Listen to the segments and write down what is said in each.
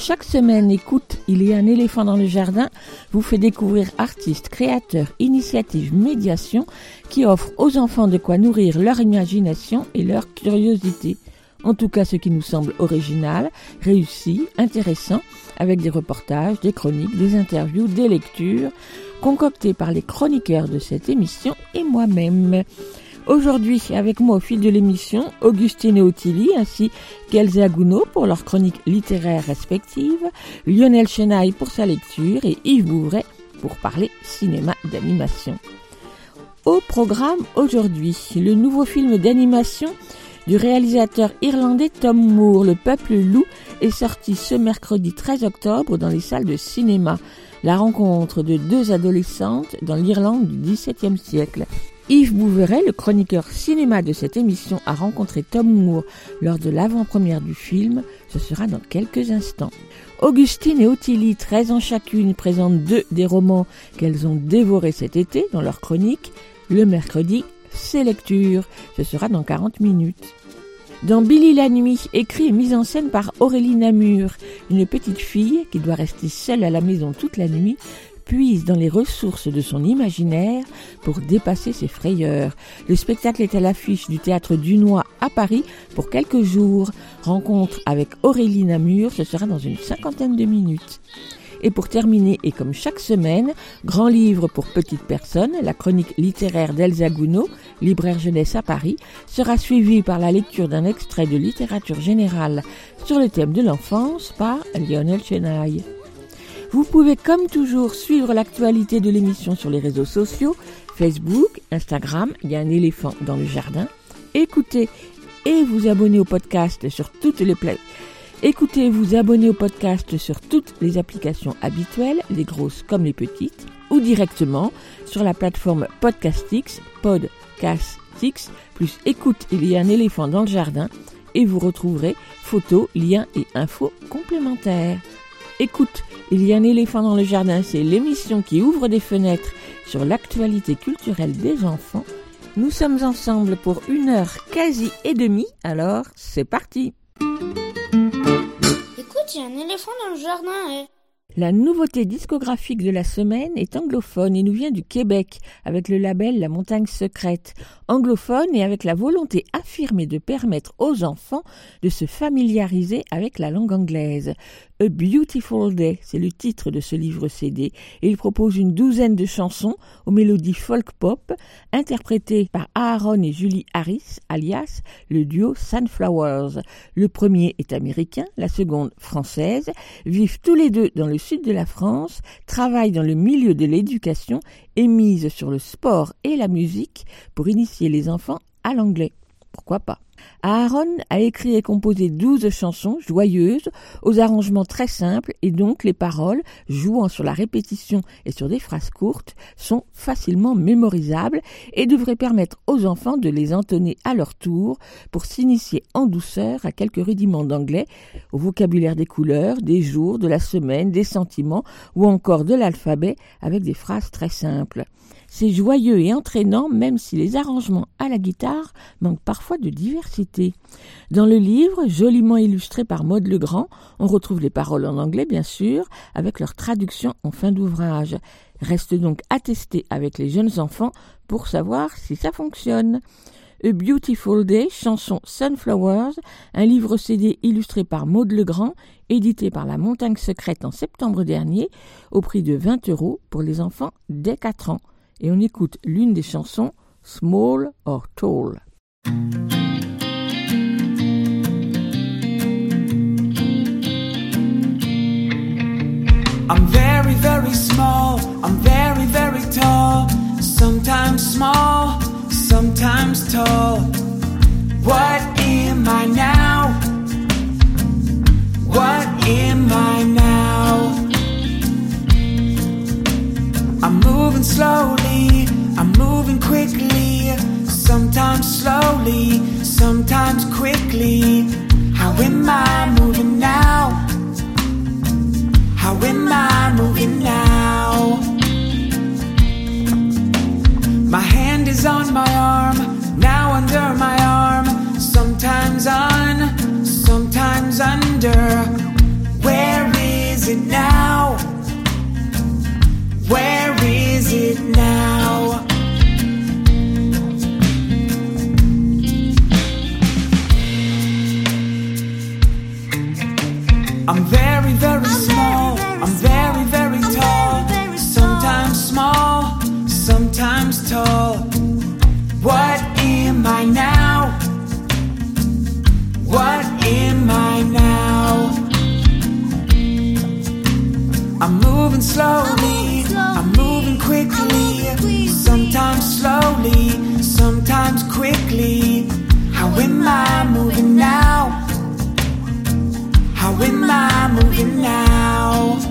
Chaque semaine, écoute, il y a un éléphant dans le jardin, vous fait découvrir artistes, créateurs, initiatives, médiations qui offrent aux enfants de quoi nourrir leur imagination et leur curiosité. En tout cas, ce qui nous semble original, réussi, intéressant, avec des reportages, des chroniques, des interviews, des lectures, concoctées par les chroniqueurs de cette émission et moi-même. Aujourd'hui, avec moi au fil de l'émission, Augustine et Ottilie ainsi qu'Elsa Gounod pour leurs chroniques littéraires respectives, Lionel Chenaille pour sa lecture et Yves Bouvray pour parler cinéma d'animation. Au programme aujourd'hui, le nouveau film d'animation du réalisateur irlandais Tom Moore, Le Peuple Loup, est sorti ce mercredi 13 octobre dans les salles de cinéma. La rencontre de deux adolescentes dans l'Irlande du XVIIe siècle. Yves Bouveret, le chroniqueur cinéma de cette émission, a rencontré Tom Moore lors de l'avant-première du film. Ce sera dans quelques instants. Augustine et Ottilie, 13 ans chacune, présentent deux des romans qu'elles ont dévorés cet été dans leur chronique. Le mercredi, c'est lecture. Ce sera dans 40 minutes. Dans Billy la nuit, écrit et mise en scène par Aurélie Namur, une petite fille qui doit rester seule à la maison toute la nuit, puise dans les ressources de son imaginaire pour dépasser ses frayeurs. Le spectacle est à l'affiche du théâtre Dunois à Paris pour quelques jours. Rencontre avec Aurélie Namur, ce sera dans une cinquantaine de minutes. Et pour terminer, et comme chaque semaine, grand livre pour petites personnes, la chronique littéraire d'Elsa Gounod, libraire jeunesse à Paris, sera suivie par la lecture d'un extrait de littérature générale sur le thème de l'enfance par Lionel Chenaille. Vous pouvez comme toujours suivre l'actualité de l'émission sur les réseaux sociaux, Facebook, Instagram, il y a un éléphant dans le jardin. Écoutez et vous abonnez au podcast sur toutes les plateformes. Écoutez vous abonnez au podcast sur toutes les applications habituelles, les grosses comme les petites, ou directement sur la plateforme Podcastix, Podcastix, plus écoute, il y a un éléphant dans le jardin, et vous retrouverez photos, liens et infos complémentaires. Écoute, il y a un éléphant dans le jardin, c'est l'émission qui ouvre des fenêtres sur l'actualité culturelle des enfants. Nous sommes ensemble pour une heure quasi et demie, alors c'est parti. Écoute, il y a un éléphant dans le jardin. eh. La nouveauté discographique de la semaine est anglophone et nous vient du Québec avec le label La Montagne Secrète. Anglophone et avec la volonté affirmée de permettre aux enfants de se familiariser avec la langue anglaise. A Beautiful Day, c'est le titre de ce livre CD et il propose une douzaine de chansons aux mélodies folk pop interprétées par Aaron et Julie Harris, alias le duo Sunflowers. Le premier est américain, la seconde française, vivent tous les deux dans le sud de la France, travaillent dans le milieu de l'éducation et misent sur le sport et la musique pour initier les enfants à l'anglais. Pourquoi pas Aaron a écrit et composé douze chansons joyeuses, aux arrangements très simples, et donc les paroles, jouant sur la répétition et sur des phrases courtes, sont facilement mémorisables et devraient permettre aux enfants de les entonner à leur tour pour s'initier en douceur à quelques rudiments d'anglais, au vocabulaire des couleurs, des jours, de la semaine, des sentiments ou encore de l'alphabet avec des phrases très simples. C'est joyeux et entraînant même si les arrangements à la guitare manquent parfois de diversité. Dans le livre, joliment illustré par Maude Legrand, on retrouve les paroles en anglais bien sûr, avec leur traduction en fin d'ouvrage. Reste donc à tester avec les jeunes enfants pour savoir si ça fonctionne. A Beautiful Day, chanson Sunflowers, un livre CD illustré par Maude Legrand, édité par La Montagne Secrète en septembre dernier, au prix de 20 euros pour les enfants dès 4 ans. Et on écoute l'une des chansons, Small or Tall. I'm very, very small. I'm very, very tall. Sometimes small, sometimes tall. What am I now? What am I now? Moving slowly. I'm moving quickly, sometimes slowly, sometimes quickly. How am I moving now? How am I moving now? My hand is on my arm, now under my arm. Sometimes on, sometimes under. Slowly, I'm moving quickly, sometimes slowly, sometimes quickly. How am I moving now? How am I moving now?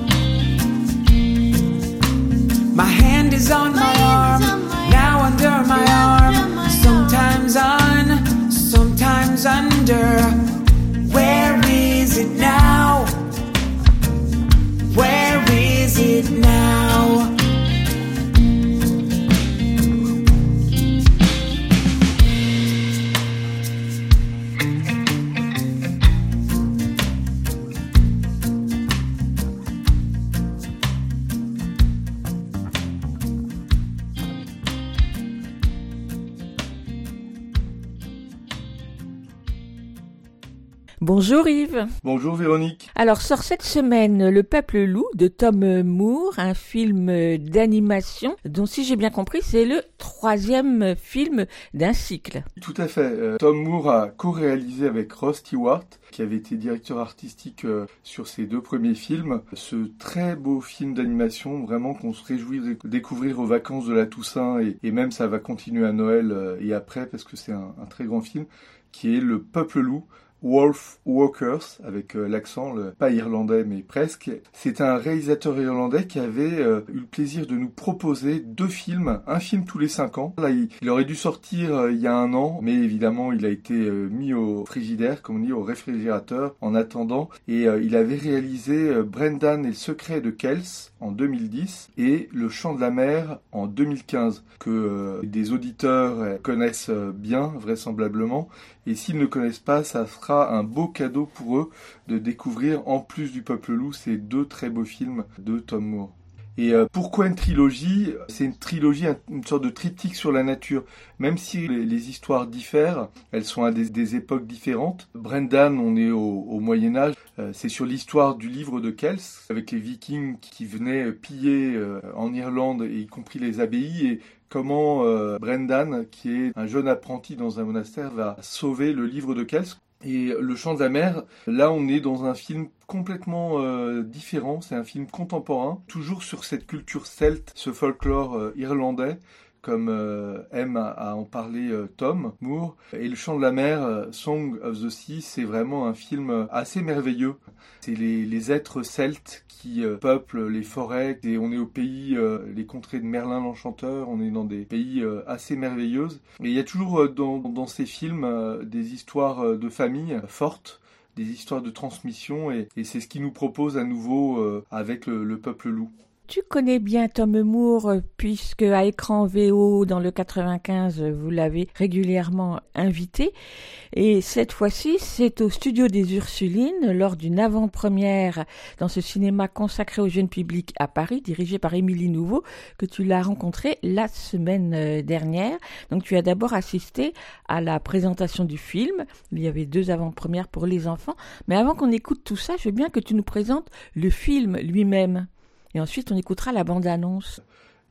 Bonjour Yves. Bonjour Véronique. Alors sort cette semaine Le Peuple Loup de Tom Moore, un film d'animation dont si j'ai bien compris c'est le troisième film d'un cycle. Tout à fait. Euh, Tom Moore a co-réalisé avec Ross Stewart, qui avait été directeur artistique euh, sur ses deux premiers films, ce très beau film d'animation, vraiment qu'on se réjouit de découvrir aux vacances de la Toussaint et, et même ça va continuer à Noël euh, et après parce que c'est un, un très grand film, qui est Le Peuple Loup. Wolf Walkers, avec euh, l'accent, pas irlandais mais presque. C'est un réalisateur irlandais qui avait euh, eu le plaisir de nous proposer deux films, un film tous les cinq ans. Là, il, aurait dû sortir euh, il y a un an, mais évidemment, il a été mis au frigidaire, comme on dit, au réfrigérateur, en attendant. Et il avait réalisé Brendan et le secret de Kells en 2010 et Le chant de la mer en 2015, que des auditeurs connaissent bien, vraisemblablement. Et s'ils ne connaissent pas, ça sera un beau cadeau pour eux de découvrir, en plus du Peuple Loup, ces deux très beaux films de Tom Moore. Et euh, pourquoi une trilogie? C'est une trilogie, une sorte de triptyque sur la nature. Même si les, histoires diffèrent, elles sont à des, époques différentes. Brendan, on est au, au Moyen Âge. Euh, c'est sur l'histoire du livre de Kells, avec les Vikings qui venaient piller euh, en Irlande, et y compris les abbayes, et comment Brendan, qui est un jeune apprenti dans un monastère, va sauver le livre de Kells. Et Le Chant de la Mer, là on est dans un film complètement euh, différent, c'est un film contemporain, toujours sur cette culture celte, ce folklore euh, irlandais, comme euh, aime à, en parler euh, Tom Moore. Et Le Chant de la Mer, euh, Song of the Sea, c'est vraiment un film assez merveilleux. C'est les, les, êtres celtes qui peuplent les forêts, et on est au pays, les contrées de Merlin l'Enchanteur, on est dans des pays assez merveilleuses. Et il y a toujours dans, ces films des histoires de famille fortes des histoires de transmission et, c'est ce qui nous propose à nouveau avec le, peuple loup. Tu connais bien Tom Moore puisque à écran VO dans le 95 vous l'avez régulièrement invité et cette fois-ci c'est au studio des Ursulines lors d'une avant-première dans ce cinéma consacré au jeune public à Paris dirigé par Émilie Nouveau que tu l'as rencontré la semaine dernière. Donc tu as d'abord assisté à la présentation du film, il y avait deux avant-premières pour les enfants, mais avant qu'on écoute tout ça, je veux bien que tu nous présentes le film lui-même. Et ensuite, on écoutera la bande-annonce.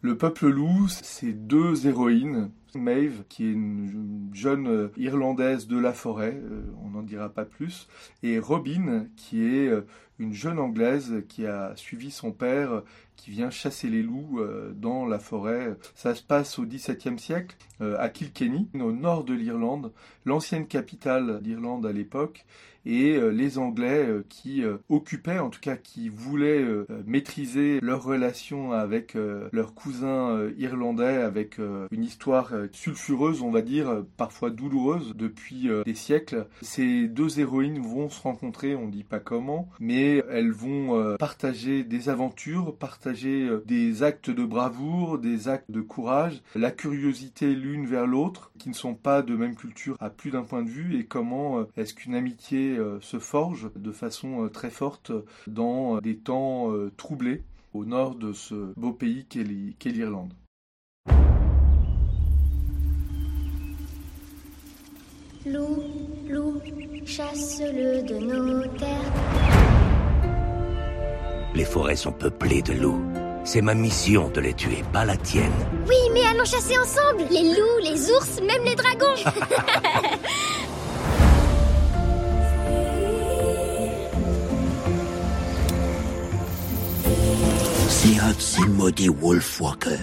Le peuple loup, c'est deux héroïnes. Maeve, qui est une jeune Irlandaise de la forêt, euh, on n'en dira pas plus, et Robin, qui est euh, une jeune Anglaise qui a suivi son père, qui vient chasser les loups euh, dans la forêt. Ça se passe au XVIIe siècle, à Kilkenny, au nord de l'Irlande, l'ancienne capitale d'Irlande à l'époque, et euh, les Anglais euh, qui euh, occupaient, en tout cas qui voulaient maîtriser leur relation avec leurs cousins irlandais, avec une histoire sulfureuse, on va dire, parfois douloureuse depuis des siècles. Ces deux héroïnes vont se rencontrer, on dit pas comment, mais elles vont partager des aventures, partager des actes de bravoure, des actes de courage, la curiosité l'une vers l'autre, qui ne sont pas de même culture à plus d'un point de vue, et comment est-ce qu'une amitié se forge de façon très forte dans des temps troublés au nord de ce beau pays qu'est l'Irlande. Loup, loup, chasse-le de nos terres. Les forêts sont peuplées de loups. C'est ma mission de les tuer, pas la tienne. Oui, mais allons chasser ensemble Les loups, les ours, même les dragons C'est un de ces maudits Wolfwalkers.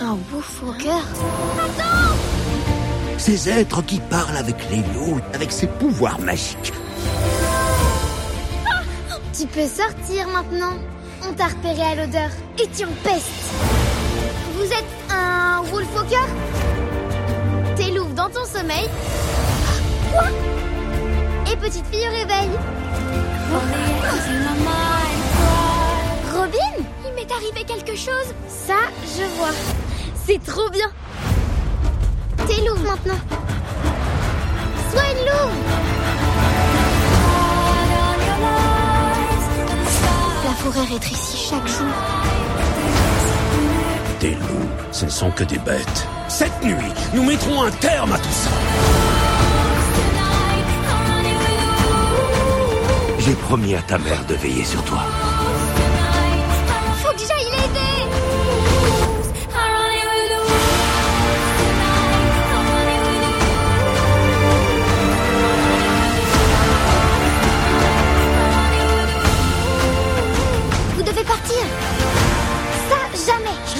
Un Wolfwalker Attends Ces êtres qui parlent avec les loups, avec ses pouvoirs magiques. Ah tu peux sortir maintenant. On t'a repéré à l'odeur et tu en pestes. Vous êtes un Wolfwalker T'es louve dans ton sommeil. Quoi? Et petite fille au réveil. Robin? M'est arrivé quelque chose. Ça, je vois. C'est trop bien. T'es louve maintenant. Sois une. La forêt rétrécit chaque jour. Des loups, ce ne sont que des bêtes. Cette nuit, nous mettrons un terme à tout ça. J'ai promis à ta mère de veiller sur toi.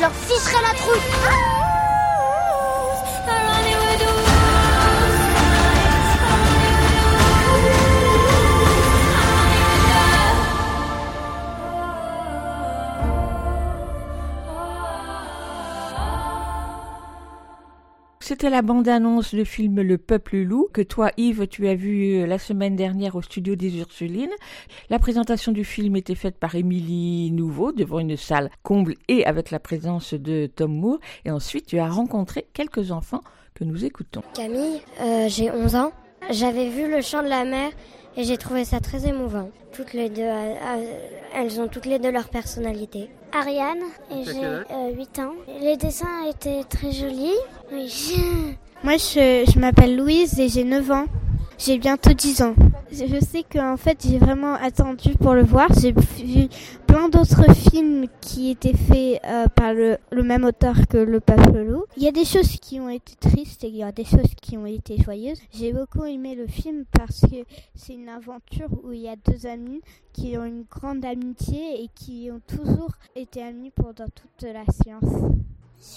Je leur ficherai la trouille C'était la bande-annonce du film Le Peuple Loup que toi Yves tu as vu euh, la semaine dernière au studio des Ursulines. La présentation du film était faite par Émilie Nouveau devant une salle comble et avec la présence de Tom Moore et ensuite tu as rencontré quelques enfants que nous écoutons. Camille, euh, j'ai 11 ans. J'avais vu Le Chant de la Mer et j'ai trouvé ça très émouvant. Toutes les deux, euh, elles ont toutes les deux leur personnalité. Ariane, et j'ai euh, 8 ans. Les dessins étaient très jolis. Oui. Moi, je, je m'appelle Louise et j'ai 9 ans. J'ai bientôt 10 ans. Je sais qu'en fait, j'ai vraiment attendu pour le voir. J'ai vu plein d'autres films qui étaient faits euh, par le, même auteur que Le Peuple Loup. Il y a des choses qui ont été tristes et il y a des choses qui ont été joyeuses. J'ai beaucoup aimé le film parce que c'est une aventure où il y a deux amis qui ont une grande amitié et qui ont toujours été amis pendant toute la science.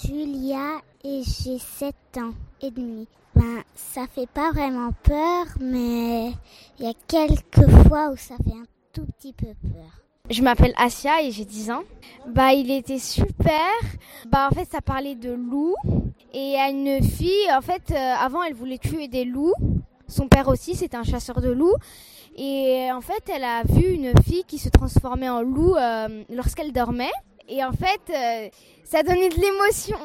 Julia et j'ai 7 ans et demi. Ben, ça fait pas vraiment peur, mais il y a quelques fois où ça fait un tout petit peu peur. Je m'appelle Asia et j'ai 10 ans. Bah, il était super. Bah, en fait, ça parlait de loups. Et à une fille, en fait, euh, avant, elle voulait tuer des loups. Son père aussi, c'était un chasseur de loups. Et en fait, elle a vu une fille qui se transformait en loup euh, lorsqu'elle dormait. Et en fait, euh, ça donnait de l'émotion.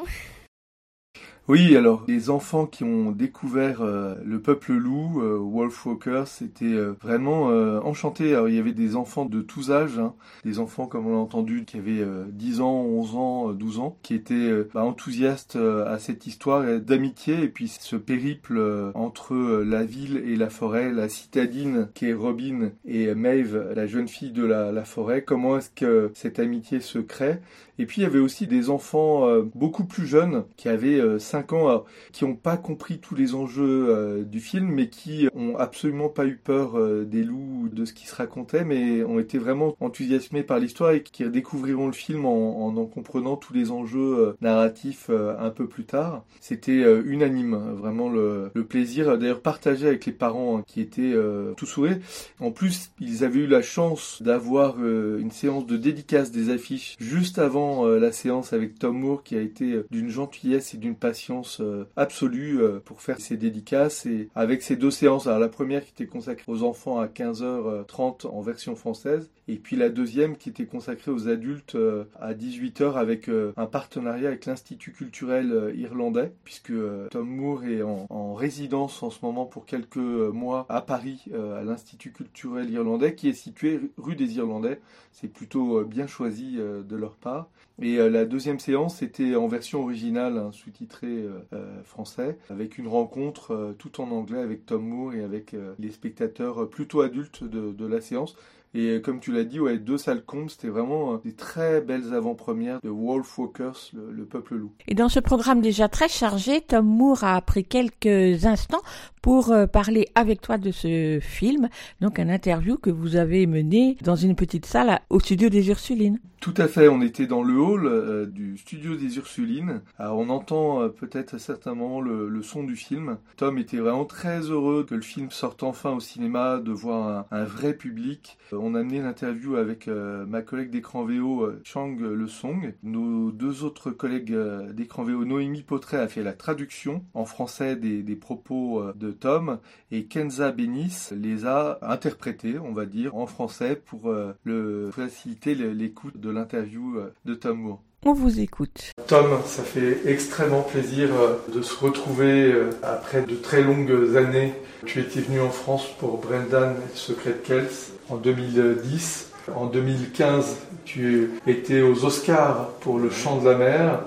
Oui, alors les enfants qui ont découvert euh, le peuple loup, euh, Wolfwalkers, c'était euh, vraiment euh, enchantés. Alors il y avait des enfants de tous âges, hein, des enfants comme on l'a entendu qui avaient 10 ans, 11 ans, 12 ans, qui étaient bah, enthousiastes à cette histoire d'amitié et puis ce périple entre la ville et la forêt, la citadine qui est Robin et Maeve, la jeune fille de la, la forêt. Comment est-ce que cette amitié se crée? Et puis il y avait aussi des enfants beaucoup plus jeunes qui avaient 5 ans, alors, qui n'ont pas compris tous les enjeux euh, du film, mais qui ont absolument pas eu peur euh, des loups, de ce qui se racontait, mais ont été vraiment enthousiasmés par l'histoire et qui redécouvriront le film en en, en comprenant tous les enjeux euh, narratifs un peu plus tard. C'était unanime, vraiment le, plaisir, d'ailleurs partagé avec les parents hein, qui étaient tout sourires. En plus, ils avaient eu la chance d'avoir une séance de dédicace des affiches juste avant la séance avec Tom Moore qui a été d'une gentillesse et d'une patience euh, absolue euh, pour faire ses dédicaces et avec ces deux séances, alors la première qui était consacrée aux enfants à 15h30 en version française et puis la deuxième qui était consacrée aux adultes euh, à 18h avec un partenariat avec l'Institut culturel irlandais puisque Tom Moore est en, en, résidence en ce moment pour quelques mois à Paris à l'Institut culturel irlandais qui est situé rue des Irlandais. C'est plutôt bien choisi de leur part. Et la deuxième séance était en version originale, hein, sous-titrée euh, euh, français, avec une rencontre euh, tout en anglais avec Tom Moore et avec les spectateurs plutôt adultes de la séance. Et comme tu l'as dit, ouais, deux salles comptes, c'était vraiment des très belles avant-premières de Wolf Walkers, le, le, peuple loup. Et dans ce programme déjà très chargé, Tom Moore a pris quelques instants pour parler avec toi de ce film, donc un interview que vous avez mené dans une petite salle au studio des Ursulines. Tout à fait, on était dans le hall euh, du studio des Ursulines. Alors on entend euh, peut-être à certains moments le, le, son du film. Tom était vraiment très heureux que le film sorte enfin au cinéma, de voir un, un vrai public. Euh, on a mené l'interview avec ma collègue d'écran VO, Chang Le Song. Nos deux autres collègues d'écran VO, Noémie Potret a fait la traduction en français des, des propos de Tom et Kenza Benis les a interprétés, on va dire, en français pour le faciliter l'écoute de l'interview euh, de Tom Moore. On vous écoute. Tom, ça fait extrêmement plaisir euh, de se retrouver euh, après de très longues années. Tu étais venu en France pour Brendan et Secret Kells en 2010. En 2015, tu étais aux Oscars pour Le Chant de la Mer.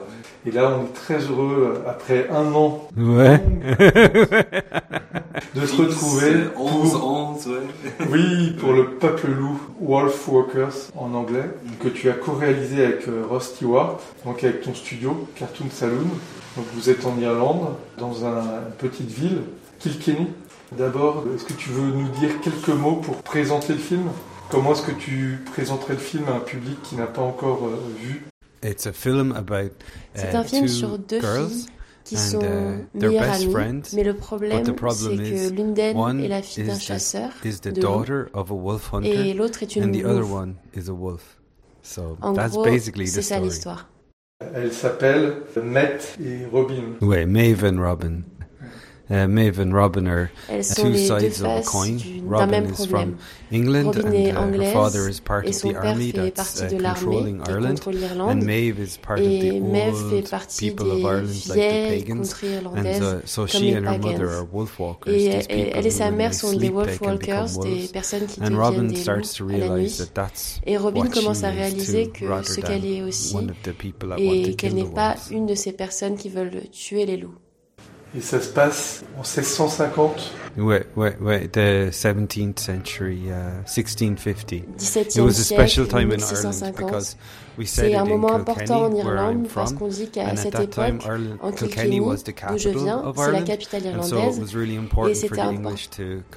Et là, on est très heureux, après un an ouais. de se retrouver. 11, 11, ouais. Oui, pour le Peuple Loup, Wolf Walkers en anglais, que tu as co-réalisé avec euh, Ross Stewart, donc avec ton studio, Cartoon Saloon. Donc vous êtes en Irlande, dans un, une petite ville, Kilkenny. D'abord, est-ce que tu veux nous dire quelques mots pour présenter le film? Comment est-ce que tu présenterais le film à un public qui n'a pas encore euh, vu? It's a film about, uh, C'est un film sur deux filles qui sont uh, meilleures amies, friends, mais le problème, c'est que l'une d'elles est la fille d'un chasseur de loups, et l'autre est une louve. So en gros, c'est ça l'histoire. Elle s'appelle Matt et Robin. Oui, Maeve et Robin. Uh, Maeve and Robin are Elles sont two sides of a coin. Robin is from England Robin and est uh, her father is part of the army that's uh, de l'armée controlling Ireland. And Maeve is part of the old people of Ireland, like the pagans. And so she and her mother are wolf walkers. Et these elle, people elle et sa mère sont des wolf walkers, des personnes qui And Robin des starts to realize that that's Et Robin commence à is réaliser que ce qu'elle est aussi, one of the people that want et qu'elle n'est pas une de ces personnes qui veulent tuer les loups. Et ça se passe en 1650 Ouais, ouais, ouais, the 17th century, uh, 1650. It 17e was a special siècle, time in Ireland 1650. because we said C'est un moment important en Kilkenny, where I'm Irlande parce from. qu'on dit qu'à cette époque, en Kilkenny d'où je viens, c'est la capitale so irlandaise. was really Et important for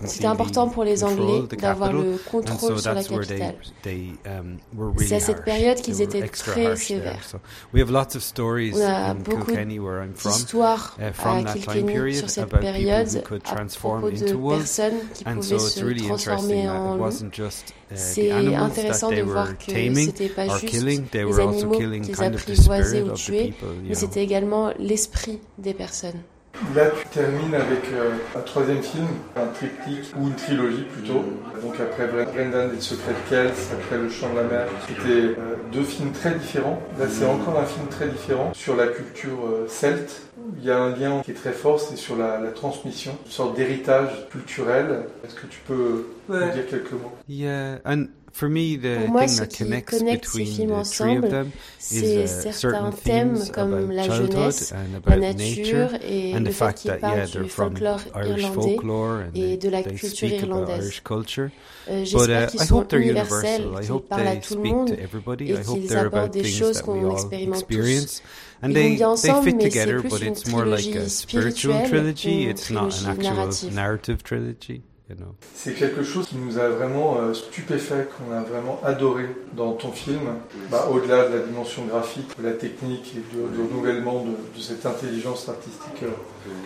c'était impor- important pour les Anglais d'avoir capital. le contrôle so sur la capitale. um, really C'est à cette période qu'ils étaient très sévères. So we have lots of stories On a in beaucoup Kilkenny, where I'm from, d'histoires uh, from à that time Kilkenny period sur cette about people période who could à de wolves. personnes qui And pouvaient so it's se really transformer interesting that en it loups. wasn't just uh, C'est intéressant they de were voir que taming c'était pas juste killing, they les were also animaux killing qu'ils kind of the apprivoisaient spirit ou of the tuaient, mais c'était également l'esprit des personnes. Là, tu termines avec euh, un troisième film, un triptyque ou une trilogie plutôt. Donc après Bre- Brendan et le secret de Kells, après Le Chant de la Mer. C'était euh, deux films très différents. Là, c'est encore un film très différent sur la culture euh, celte. Il y a un lien qui est très fort, c'est sur la, la transmission, une sorte d'héritage culturel. Est-ce que tu peux nous dire quelques mots? Pour moi, thing ce that qui connects connecte ces between films ensemble, of them c'est is uh, certains certain thèmes themes comme la jeunesse, and la nature et and le the fait fact qu'ils that parlent yeah, du folklore Irish irlandais folklore and et de la culture speak about irlandaise. Irish culture. Euh, But J'espère uh, qu'ils I sont hope they're universels, universal. I qu'ils hope parlent à they tout le speak monde to everybody. et I hope qu'ils they're abordent about des things choses that we qu'on all expérimente tous. experience. And they, they fit mais c'est together, plus but une it's more like trilogie a spiritual spirituelle trilogy. It's not an trilogie actual narrative. narrative trilogy. You know. C'est quelque chose qui nous a vraiment euh, stupéfait, qu'on a vraiment adoré dans ton film. Bah, au-delà de la dimension graphique, de la technique et du renouvellement de, de, cette intelligence artistique euh,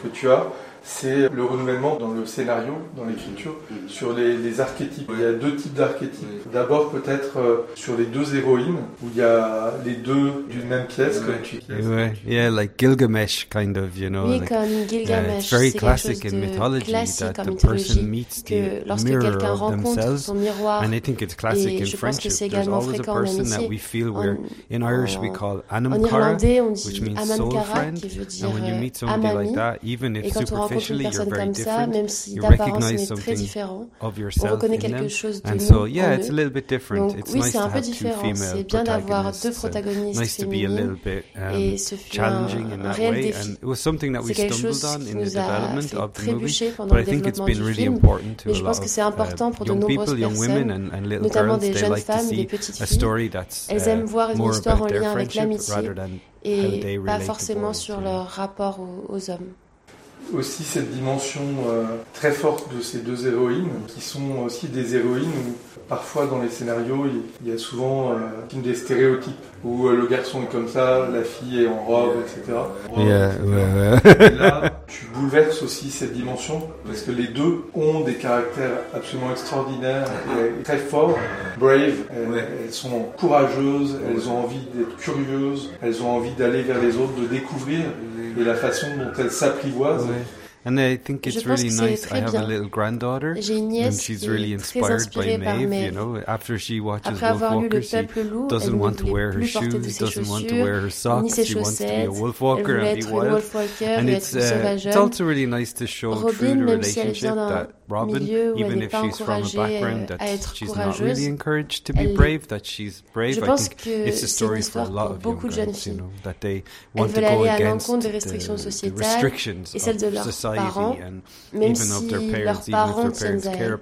que tu as, c'est le renouvellement dans le scénario, dans l'écriture, sur les, les, archétypes. Il y a deux types d'archétypes. D'abord peut-être euh, sur les deux héroïnes, où il y a les deux d'une même pièce, comme tu. Ouais, yeah, like Gilgamesh kind of, you know. Oui, like, comme Gilgamesh. it's very classic in mythology that the person meets the mirror of themselves. Son miroir, and I think it's classic in friendship. There's always a person that we feel we're, in Irish we call Anamkara, which means soul friend. And when you meet somebody like that, even if superficial une personne comme ça, même si d'apparence on est très différent, on reconnaît quelque chose de nous so, yeah, it's a little bit different. Donc it's oui, nice c'est un peu différent. C'est bien d'avoir deux protagonistes féminines bit, um, et ce fut un, réel défi. C'est quelque chose qui nous a fait trébucher pendant le développement du film, mais je pense que c'est important pour de nombreuses personnes, notamment des jeunes femmes, des petites filles. Elles aiment voir une histoire en lien avec l'amitié et pas forcément sur leur rapport aux hommes aussi cette dimension euh, très forte de ces deux héroïnes, qui sont aussi des héroïnes où parfois dans les scénarios, il y a souvent euh, des stéréotypes, où euh, le garçon est comme ça, la fille est en robe, etc. Yeah, ouais, ouais. là, tu bouleverses aussi cette dimension, parce que les deux ont des caractères absolument extraordinaires et très forts. Brave, elles, elles sont courageuses, elles ont envie d'être curieuses, elles ont envie d'aller vers les autres, de découvrir et la façon dont elle s'apprivoise. Ouais. And I think it's really nice. I have a little granddaughter, and she's really inspired by Maeve. You know, after she watches Wolfwalker, she doesn't want to wear her shoes, doesn't want to wear her socks. She wants to be a wolfwalker and be wild. And it's uh, it's also really nice to show through the relationship that Robin, even if she's from a background that she's not really encouraged to be brave, that she's brave. I think it's a story for a lot of young girls, you know, that they want to go against the, the restrictions of society parents, même si leurs parents tiennent à elles.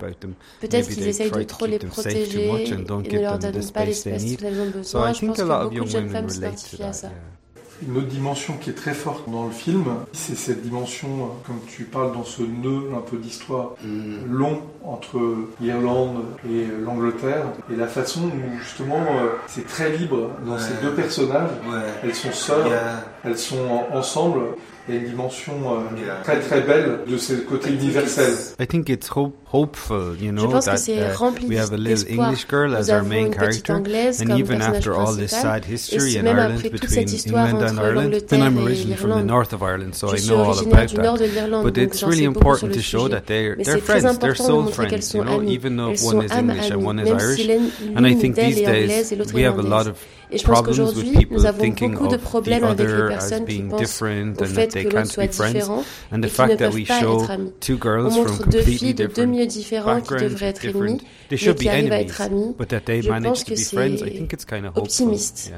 Peut-être qu'ils essayent de trop les protéger et ne leur donnent pas l'espace dont ont besoin. Je pense que beaucoup de jeunes femmes s'identifient à ça. Une autre dimension qui est très forte dans le film, c'est cette dimension, comme tu parles dans ce nœud un peu d'histoire mm. long entre l'Irlande et l'Angleterre, et la façon où justement euh, c'est très libre dans ces deux personnages. Elles sont sœurs, elles sont ensemble. Il y a une dimension euh, très très belle de ce côté universel. I think it's hope, hopeful, you know, Je pense that que c'est uh, rempli we have a little English girl as our main character, and even after all this sad history in Ireland between England and Ireland, and I'm originally from the north of Ireland, so I know all about that. But it's really important to show that they're they're friends, they're soul friends, you know, even though one is English and one is Irish. And I think these days we have a lot of Et je pense qu'aujourd'hui, nous avons beaucoup de problèmes avec les personnes qui pensent au fait que l'autre soit différent et qui ne peuvent pas être amis. On montre deux filles de deux milieux différents qui devraient être ennemies, mais qui arrivent à être amies. Je pense que c'est optimiste.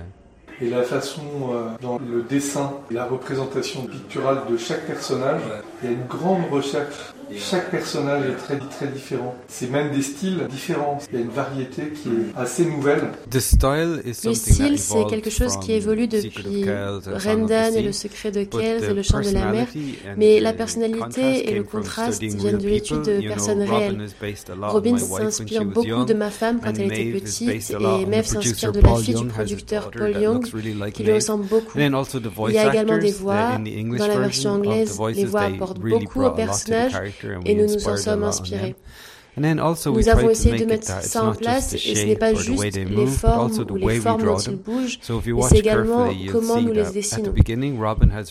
Et la façon euh, dans le dessin, la représentation picturale de chaque personnage, il y a une grande recherche chaque personnage est très, très différent. C'est même des styles différents. Il y a une variété qui est assez nouvelle. The style is le style, c'est quelque chose qui évolue depuis Rendan et le secret de Kells et le chant de la mer. Mais la personnalité et le contraste viennent de l'étude de personnes réelles. Robin s'inspire beaucoup de ma femme quand elle était petite et Mev s'inspire de la fille du producteur Paul Young qui lui ressemble beaucoup. Il y a également des voix. Dans la version anglaise, les voix apportent beaucoup au personnage et nous nous en sommes inspirés. Nous avons essayé de mettre ça en place et ce n'est pas juste les formes ou les formes dont ils bougent, mais c'est également comment nous les dessinons.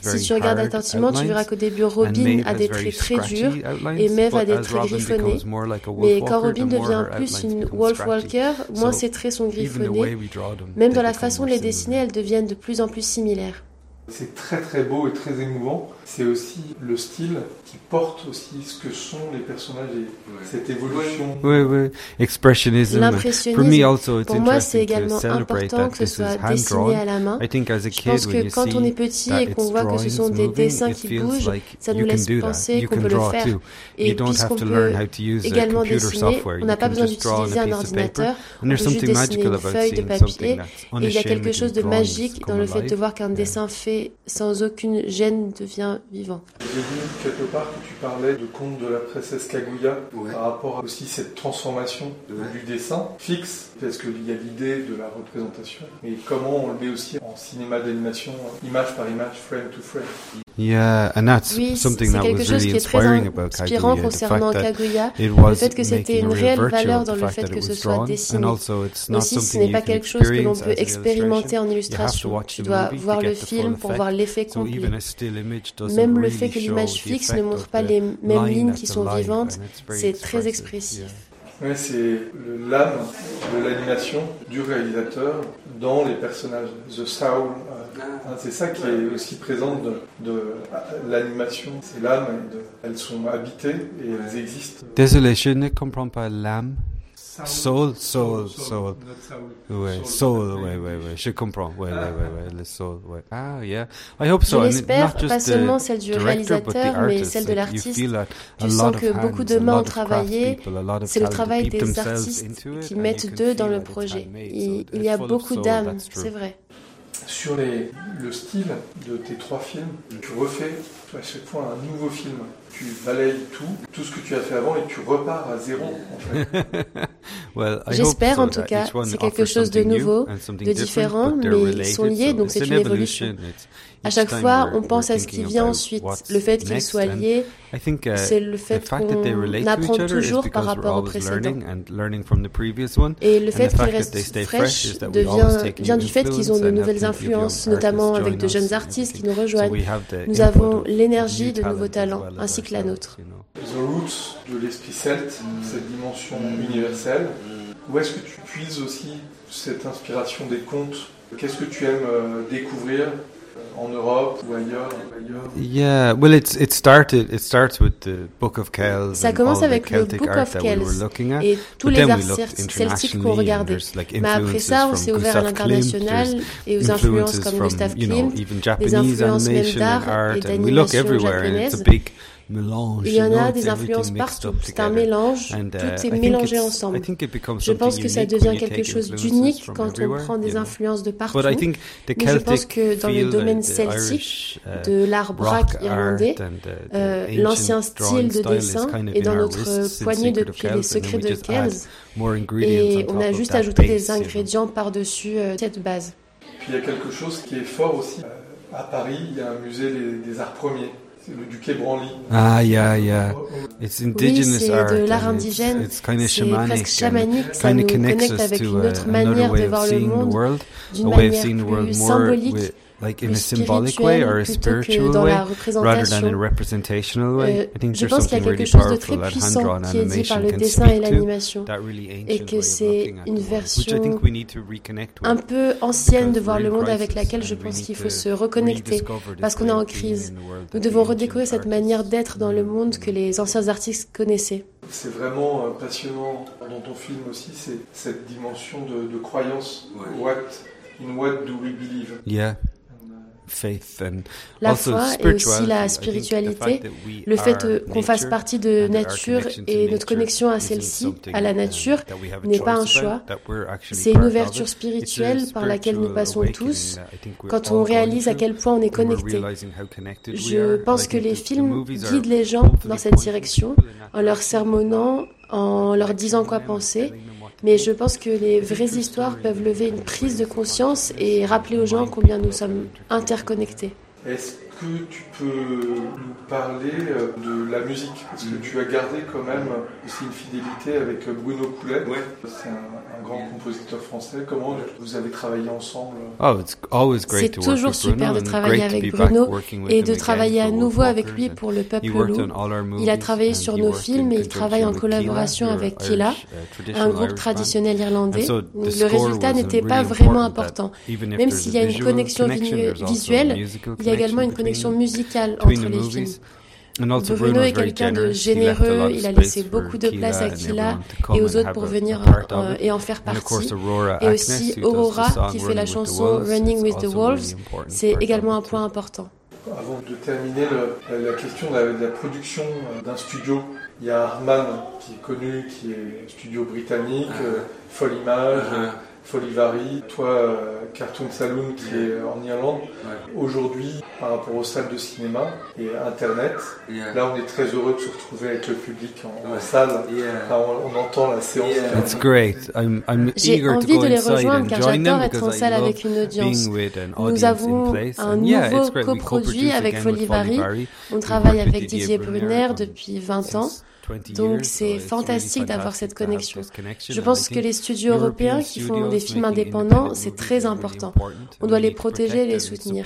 Si tu regardes attentivement, tu verras qu'au début Robin a des traits très durs et Mev a des traits griffonnés. Mais quand Robin devient plus une Wolf Walker, moins ses traits sont griffonnés. Même dans la façon de les dessiner, elles deviennent de plus en plus similaires. C'est très très beau et très émouvant. C'est aussi le style qui porte aussi ce que sont les personnages et cette évolution. Oui, oui. Expressionism. L'impressionnisme. Pour moi, c'est également important que ce soit dessiné à la main. Je pense que quand on est petit et qu'on voit que ce sont des dessins qui bougent, ça nous laisse penser qu'on peut le faire. Et puisqu'on peut également dessiner, on n'a pas besoin d'utiliser un ordinateur. On peut juste dessiner une feuille de papier. Et il y a quelque chose de magique dans le fait de voir qu'un dessin fait sans aucune gêne devient vivant. J'ai vu quelque part que tu parlais de conte de la princesse Kaguya par rapport à aussi cette transformation du dessin. Fixe, parce qu'il y a l'idée de la représentation, mais comment on le met aussi en cinéma d'animation, image par image, frame to frame? Yeah, and that's oui, something that was really inspiring about inspirant Kaguya. concernant Kaguya, le fait que c'était une réelle valeur dans le fait que ce soit dessiné. Aussi, ce n'est pas quelque chose que l'on peut expérimenter en illustration. Tu dois voir le film pour voir l'effet complet. Même le fait que l'image fixe ne montre pas les mêmes lignes qui sont vivantes, c'est très expressif. Oui, c'est l'âme de l'animation du réalisateur dans les personnages. The Soul, euh, hein, c'est ça qui est aussi présent de, de l'animation. C'est l'âme, elles sont habitées et elles existent. Désolé, je ne comprends pas l'âme. Soul, soul, soul. Ouais, soul, ouais, ouais, ouais. Je comprends. Ouais, ouais, ouais, ouais. Le soul, ouais. Ah, yeah. I hope so. Je l'espère, pas seulement celle du réalisateur, mais celle de l'artiste. Tu sens que beaucoup de mains ont travaillé. C'est le travail des artistes qui mettent d'eux dans le projet. Il y a beaucoup d'âme, c'est vrai. Sur les, le style de tes trois films, tu refais à chaque fois un nouveau film tu balayes tout, tout ce que tu as fait avant et tu repars à zéro. J'espère en tout cas, c'est quelque chose de nouveau, de différent, mais ils sont liés, donc c'est une évolution. À chaque fois, on pense à ce qui vient ensuite. Le fait qu'il soit lié, uh, c'est le fait qu'on apprend toujours par rapport au précédent. Et le fait qu'il reste fraîche devient, vient du fait qu'ils ont de nouvelles influences, notamment avec de jeunes artistes qui nous rejoignent. Nous avons l'énergie de nouveaux talents, ainsi que la nôtre. The Roots de l'esprit celte, cette dimension universelle. Où est-ce que tu puises aussi cette inspiration des contes? Qu'est-ce que tu aimes euh, découvrir en Europe ou ailleurs, Yeah, well, it's it started. It starts with the Book of Kells. Ça commence avec le Book of Kells et tous les arts celtiques qu'on regardait. Mais après ça, on s'est ouvert à l'international et aux influences comme Gustav Klimt, des influences même d'art et d'animation japonaise. Il y en a des influences partout. C'est un mélange. Uh, tout est mélangé ensemble. Je pense que ça devient quelque chose d'unique quand on prend des influences de partout. Mais je pense que dans le domaine celtique, uh, de l'art braque irlandais, uh, euh, l'ancien style de dessin est dans notre poignée depuis les secrets de Kells. Et on a juste ajouté des ingrédients par-dessus euh, cette base. Puis il y a quelque chose qui est fort aussi. Euh, à Paris, il y a un musée des arts premiers du. Ah, yeah, yeah. It's indigenous oui, c'est de l'art indigène. C'est presque chamanique. Ça nous connecte avec une autre manière de voir le monde, d'une manière plus symbolique like in a symbolic way or a spiritual way rather than in a representational way. Euh, I think je pense qu'il y a quelque chose de très puissant qui est dit par le dessin et l'animation et que c'est une version un peu ancienne de voir le monde avec laquelle je pense qu'il faut se reconnecter parce qu'on est en crise. Nous devons redécouvrir cette manière d'être dans le monde que les anciens artistes connaissaient. C'est vraiment euh, passionnant dans ton film aussi, c'est cette dimension de, de croyance. What, in what do we believe? Yeah la foi et aussi la spiritualité, le fait qu'on fasse partie de nature et notre connexion à celle-ci, à la nature, n'est pas un choix. C'est une ouverture spirituelle par laquelle nous passons tous quand on réalise à quel point on est connecté. Je pense que les films guident les gens dans cette direction en leur sermonnant, en leur disant quoi penser mais je pense que les vraies histoires peuvent lever une prise de conscience et rappeler aux gens combien nous sommes interconnectés. Est-ce que tu peux nous parler euh, de la musique? Parce que tu as gardé quand même aussi une fidélité avec Bruno Coulet. C'est un, grand compositeur français. Comment vous avez travaillé ensemble? Oh, C'est toujours super de travailler avec Bruno et de travailler à nouveau avec lui pour le peuple loup. Il a travaillé sur nos films et il travaille en collaboration avec Killa, uh, un groupe traditionnel irlandais. le résultat n'était pas vraiment important. Même s'il y a une connexion visuelle, il y a également une connexion musicale entre les films. Bruno est quelqu'un de généreux, il a laissé beaucoup de place à Killa et aux autres pour venir euh, et en faire partie. Et aussi Aurora qui fait la chanson Running with the Wolves, c'est également un point important. Avant de terminer la question de la, production euh, d'un studio, il y a Harman qui est connu, qui est studio britannique, uh Folle Image, uh Folivari, toi euh, Cartoon Saloon qui est en Irlande. Aujourd'hui, par rapport aux salles de cinéma et Internet, là on est très heureux de se retrouver avec le public en, salle. Là, on, entend la séance. J'ai envie de les rejoindre car j'adore être en salle avec une audience. Nous avons un nouveau coproduit avec Folivari. On travaille avec Didier Brunner depuis 20 ans. Donc c'est fantastique d'avoir cette connexion. Je pense que les studios européens qui font des films indépendants, c'est très important. On doit les protéger et les soutenir.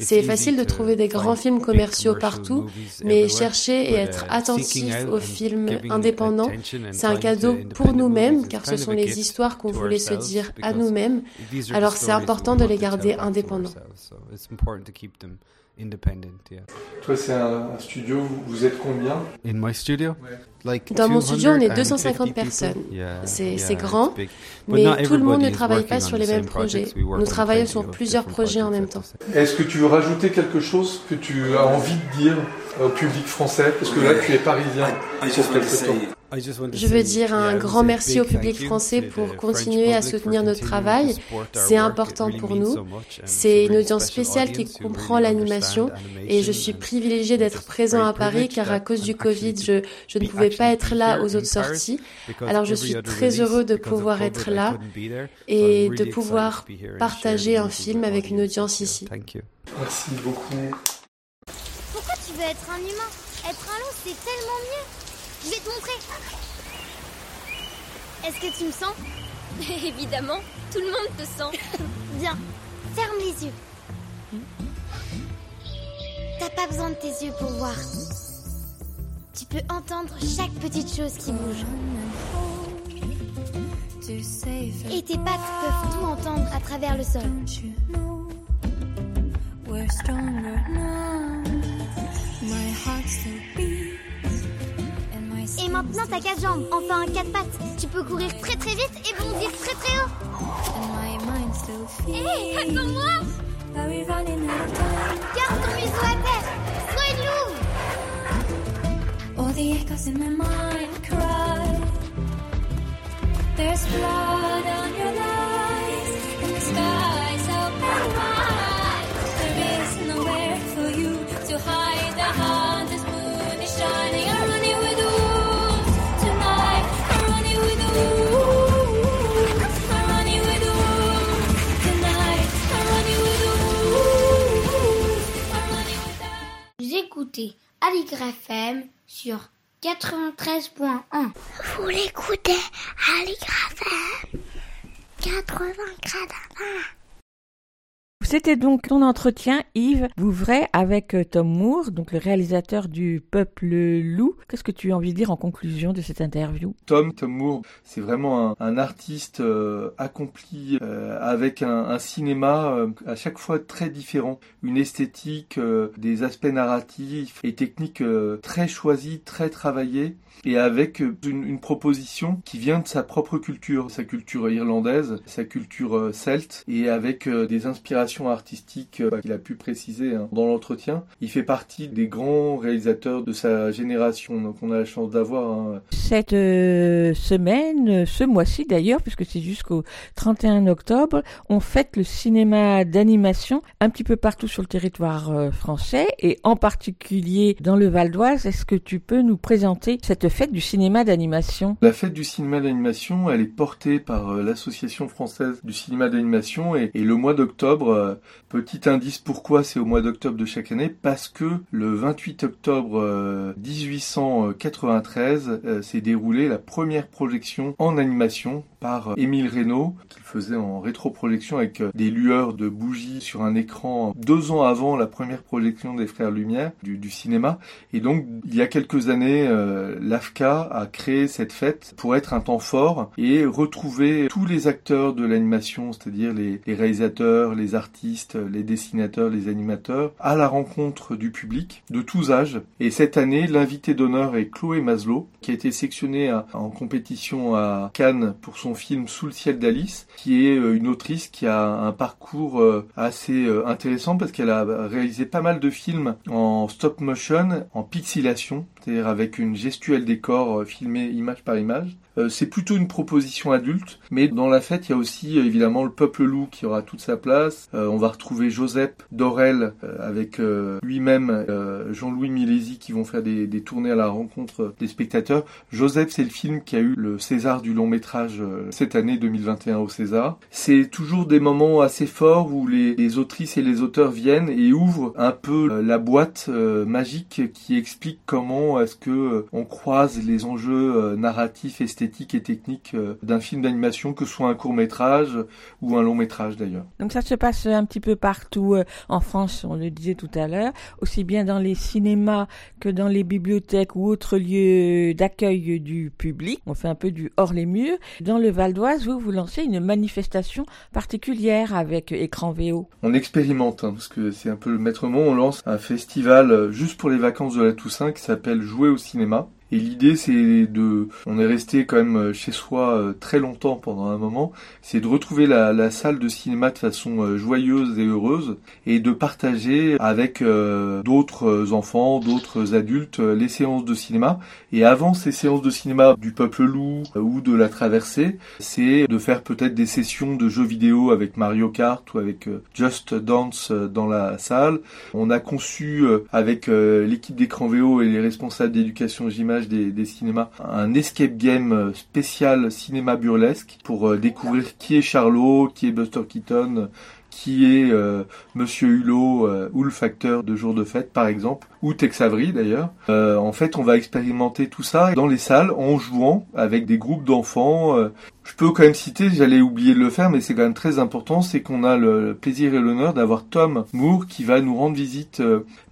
C'est facile de trouver des grands films commerciaux partout, mais chercher et être attentif aux films indépendants, c'est un cadeau pour nous-mêmes, car ce sont les histoires qu'on voulait se dire à nous-mêmes. Alors c'est important de les garder indépendants. Toi, c'est un, studio, vous êtes combien In my studio? Dans mon studio, on est 250 personnes. c'est grand, mais tout le monde ne travaille pas sur les mêmes projets. Nous travaillons sur plusieurs projets en même temps. Est-ce que tu veux rajouter quelque chose que tu as envie de dire au public français? Parce que là, tu es parisien. Je veux dire un grand merci au public français pour continuer à soutenir notre travail. C'est important pour nous. C'est une audience spéciale qui comprend l'animation et je suis privilégiée d'être présent à Paris car à cause du Covid, je, je ne pouvais pas être là aux autres sorties. Alors je suis très heureux de pouvoir être là et de pouvoir partager un film avec une audience ici. Merci beaucoup. Pourquoi tu veux être un humain? Être un loup, c'est tellement mieux. Je vais te montrer. Est-ce que tu me sens? Évidemment, tout le monde te sent. Bien, ferme les yeux. T'as pas besoin de tes yeux pour voir. Tu peux entendre chaque petite chose qui bouge. Et tes pattes peuvent tout entendre à travers le sol. Et maintenant, t'as quatre jambes, enfin quatre pattes. Tu peux courir très très vite et bondir très très haut. Hé, hey, attends-moi. Garde ton museau à terre. Sois une louve. All the echoes in my mind cry. There's blood on your lies écoutez Aligre FM sur 93.1. Vous l'écoutez Aligre FM 80 c'était donc ton entretien, Yves Bouvray, avec euh, Tom Moore, donc le réalisateur du Peuple Loup. Qu'est-ce que tu as envie de dire en conclusion de cette interview? Tom, Tom Moore, c'est vraiment un, artiste euh, accompli euh, avec un, cinéma à chaque fois très différent, une esthétique, des aspects narratifs et techniques très choisis, très travaillés et avec une, proposition qui vient de sa propre culture, sa culture irlandaise, sa culture celte, et avec des inspirations artistique euh, qu'il a pu préciser hein, dans l'entretien. Il fait partie des grands réalisateurs de sa génération, donc on a la chance d'avoir. Hein. Cette euh, semaine, ce mois-ci d'ailleurs, puisque c'est jusqu'au 31 octobre, on fête le cinéma d'animation un petit peu partout sur le territoire euh, français et en particulier dans le Val d'Oise. Est-ce que tu peux nous présenter cette fête du cinéma d'animation La fête du cinéma d'animation, elle est portée par l'Association française du cinéma d'animation et, le mois d'octobre euh, petit indice pourquoi c'est au mois d'octobre de chaque année, parce que le 28 octobre 1893 euh, euh, s'est déroulée la première projection en animation par Émile Reynaud, qu'il faisait en rétroprojection avec des lueurs de bougies sur un écran deux ans avant la première projection des Frères Lumière du, cinéma. Et donc, il y a quelques années, l'AFCA a créé cette fête pour être un temps fort et retrouver tous les acteurs de l'animation, c'est-à-dire les réalisateurs, les artistes, les dessinateurs, les animateurs, à la rencontre du public de tous âges. Et cette année, l'invité d'honneur est Chloé Maslow, qui a été sélectionnée en compétition à Cannes pour son film Sous le ciel d'Alice, qui est euh, une autrice qui a un parcours euh, assez euh, intéressant parce qu'elle a réalisé pas mal de films en stop motion, en pixelation, c'est-à-dire avec une gestuelle décor filmée image par image. Euh, c'est plutôt une proposition adulte, mais dans la fête, il y a aussi euh, évidemment le peuple loup qui aura toute sa place. Euh, on va retrouver Joseph Dorel avec lui-même Jean-Louis Milési qui vont faire des, des, tournées à la rencontre des spectateurs. Joseph, c'est le film qui a eu le César du long métrage cette année 2021 au César. C'est toujours des moments assez forts où les, les, autrices et les auteurs viennent et ouvrent un peu la boîte magique qui explique comment est-ce que on croise les enjeux narratifs esthétiques et technique euh, d'un film d'animation, que ce soit un court métrage ou un long métrage d'ailleurs. Donc ça se passe un petit peu partout euh, en France, on le disait tout à l'heure, aussi bien dans les cinémas que dans les bibliothèques ou autres lieux d'accueil du public. On fait un peu du hors les murs. Dans le Val d'Oise, vous vous lancez une manifestation particulière avec écran VO. On expérimente, hein, parce que c'est un peu le maître mot. On lance un festival euh, juste pour les vacances de la Toussaint qui s'appelle Jouer au cinéma. Et l'idée, c'est de, on est resté quand même euh, chez soi euh, très longtemps pendant un moment, c'est de retrouver la, salle de cinéma de façon euh, joyeuse et heureuse et de partager avec d'autres enfants, d'autres adultes les séances de cinéma. Et avant ces séances de cinéma du Peuple Loup ou de la Traversée, c'est de faire peut-être des sessions de jeux vidéo avec Mario Kart ou avec Just Dance dans la salle. On a conçu avec l'équipe d'écran VO et les responsables d'éducation J'imagine des, cinémas, un escape game spécial cinéma burlesque pour euh, découvrir qui est Charlot, qui est Buster Keaton, qui est euh, Monsieur Hulot euh, ou le facteur de jour de fête par exemple, ou Tex Avery d'ailleurs. Euh, en fait, on va expérimenter tout ça dans les salles en jouant avec des groupes d'enfants. je peux quand même citer, j'allais oublier de le faire, mais c'est quand même très important, c'est qu'on a le plaisir et l'honneur d'avoir Tom Moore qui va nous rendre visite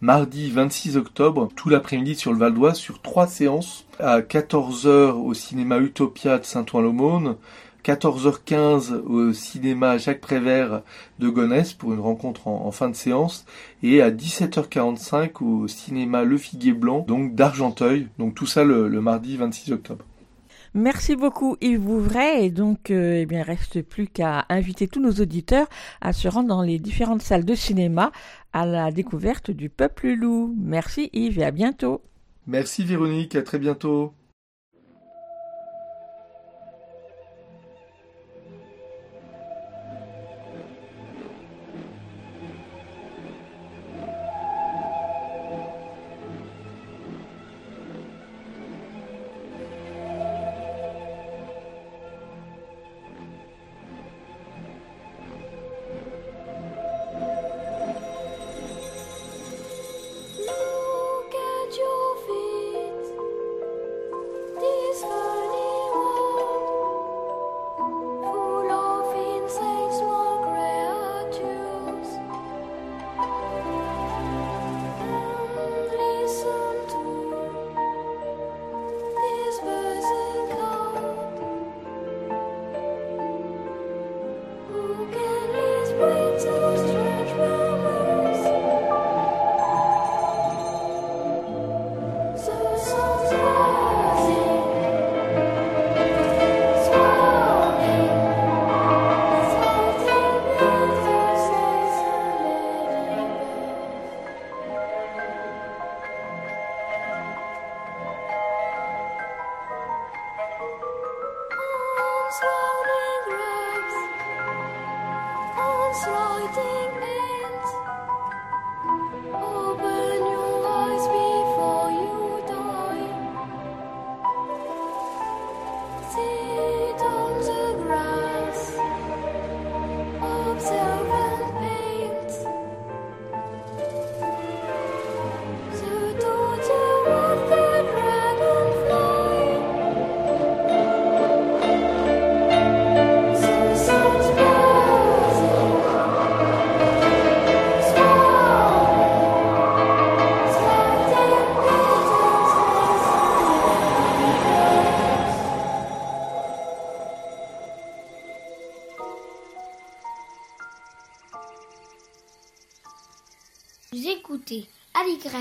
mardi 26 octobre, tout l'après-midi sur le Val d'Oise, sur trois séances à 14h au cinéma Utopia de Saint-Ouen-l'Aumône, 14h15 au cinéma Jacques Prévert de Gonesse pour une rencontre en, fin de séance et à 17h45 au cinéma Le Figuier Blanc donc d'Argenteuil. Donc tout ça le, mardi 26 octobre. Merci beaucoup Yves Bouvray et donc euh, eh bien reste plus qu'à inviter tous nos auditeurs à se rendre dans les différentes salles de cinéma à la découverte du peuple loup. Merci Yves et à bientôt. Merci Véronique, à très bientôt.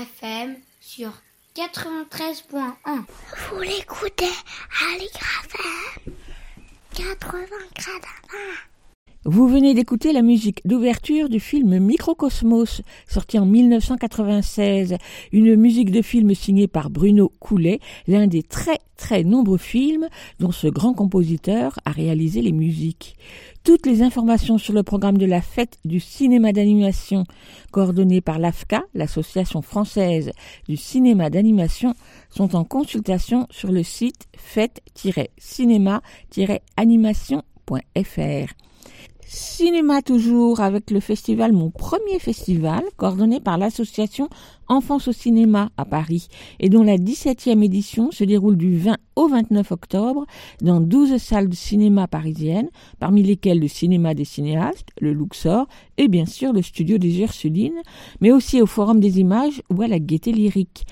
FM sur 93.1. Vous l'écoutez Aligre FM 80 vous venez d'écouter la musique d'ouverture du film Microcosmos, sorti en 1996, une musique de film signée par Bruno Coulet, l'un des très très nombreux films dont ce grand compositeur a réalisé les musiques. Toutes les informations sur le programme de la fête du cinéma d'animation, coordonnée par l'AFCA, l'Association française du cinéma d'animation, sont en consultation sur le site fête-cinéma-animation.fr. Cinéma toujours avec le festival Mon Premier Festival, coordonné par l'association Enfance au Cinéma à Paris et dont la 17e édition se déroule du 20 au 29 octobre dans 12 salles de cinéma parisiennes, parmi lesquelles le cinéma des cinéastes, le Luxor et bien sûr le studio des Ursulines, mais aussi au Forum des images ou à la Gaieté Lyrique.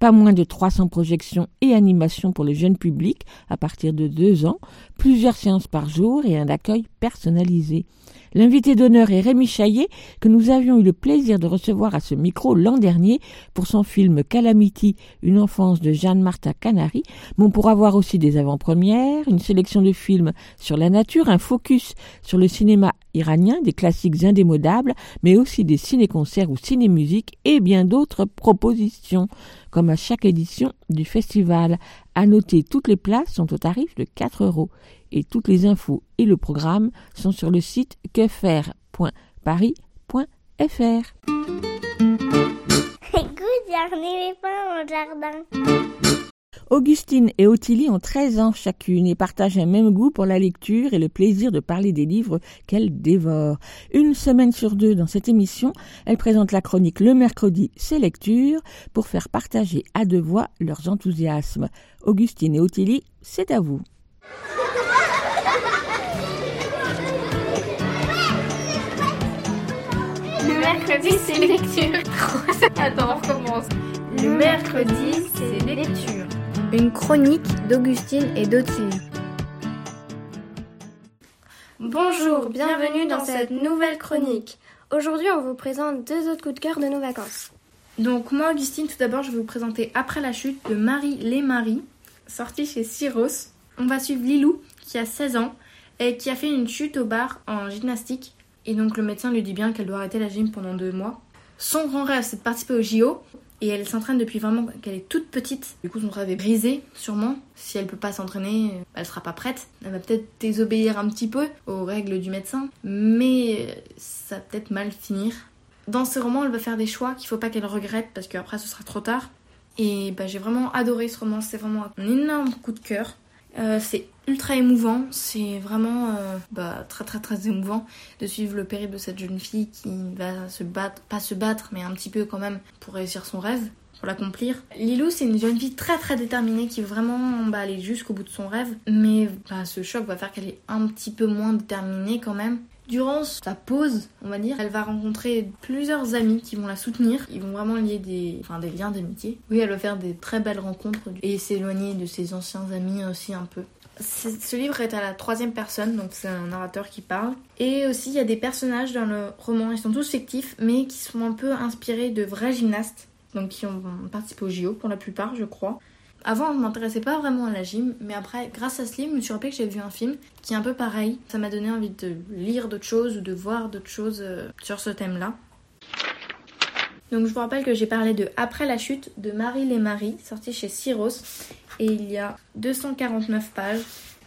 Pas moins de 300 projections et animations pour le jeune public à partir de deux ans, plusieurs séances par jour et un accueil personnalisé. L'invité d'honneur est Rémi Chaillet, que nous avions eu le plaisir de recevoir à ce micro l'an dernier pour son film Calamity, une enfance de Jeanne-Martha Canary, Bon, pour avoir aussi des avant-premières, une sélection de films sur la nature, un focus sur le cinéma iranien, des classiques indémodables, mais aussi des ciné-concerts ou ciné-musiques et bien d'autres propositions, comme à chaque édition du festival. À noter, toutes les places sont au tarif de 4 euros et toutes les infos et le programme sont sur le site quefaire.paris.fr. Écoute, les au jardin. Augustine et Ottilie ont 13 ans chacune et partagent un même goût pour la lecture et le plaisir de parler des livres qu'elles dévorent. Une semaine sur deux dans cette émission, elles présentent la chronique le mercredi C'est lecture pour faire partager à deux voix leurs enthousiasmes. Augustine et Ottilie, c'est à vous. Le mercredi, c'est lecture. Attends, on recommence. Le mercredi, c'est lecture. Une chronique d'Augustine et d'Ottilie. Bonjour, bienvenue dans cette nouvelle chronique. Aujourd'hui, on vous présente deux autres coups de cœur de nos vacances. Donc, moi, Augustine, tout d'abord, je vais vous présenter Après la chute de Marie Les Marie, sortie chez Cyros. On va suivre Lilou, qui a 16 ans et qui a fait une chute au bar en gymnastique. Et donc, le médecin lui dit bien qu'elle doit arrêter la gym pendant deux mois. Son grand rêve, c'est de participer au JO. Et elle s'entraîne depuis vraiment qu'elle est toute petite. Du coup, son rêve est brisé, sûrement. Si elle peut pas s'entraîner, elle sera pas prête. Elle va peut-être désobéir un petit peu aux règles du médecin, mais ça va peut-être mal finir. Dans ce roman, elle va faire des choix qu'il faut pas qu'elle regrette parce qu'après ce sera trop tard. Et bah, j'ai vraiment adoré ce roman, c'est vraiment un énorme coup de cœur. Euh, c'est ultra émouvant, c'est vraiment euh, bah, très très très émouvant de suivre le périple de cette jeune fille qui va se battre, pas se battre, mais un petit peu quand même pour réussir son rêve, pour l'accomplir. Lilou, c'est une jeune fille très très déterminée qui vraiment bah, aller jusqu'au bout de son rêve, mais bah, ce choc va faire qu'elle est un petit peu moins déterminée quand même. Durant sa pause, on va dire, elle va rencontrer plusieurs amis qui vont la soutenir. Ils vont vraiment lier des, enfin, des liens d'amitié. Oui, elle va faire des très belles rencontres et s'éloigner de ses anciens amis aussi un peu. Ce livre est à la troisième personne, donc c'est un narrateur qui parle. Et aussi, il y a des personnages dans le roman, ils sont tous fictifs, mais qui sont un peu inspirés de vrais gymnastes, donc qui ont participé au JO pour la plupart, je crois. Avant, je m'intéressais pas vraiment à la gym, mais après, grâce à livre, je me suis rappelé que j'avais vu un film qui est un peu pareil. Ça m'a donné envie de lire d'autres choses ou de voir d'autres choses euh, sur ce thème-là. Donc je vous rappelle que j'ai parlé de Après la chute de Marie les Marie, sorti chez Cyros, et il y a 249 pages,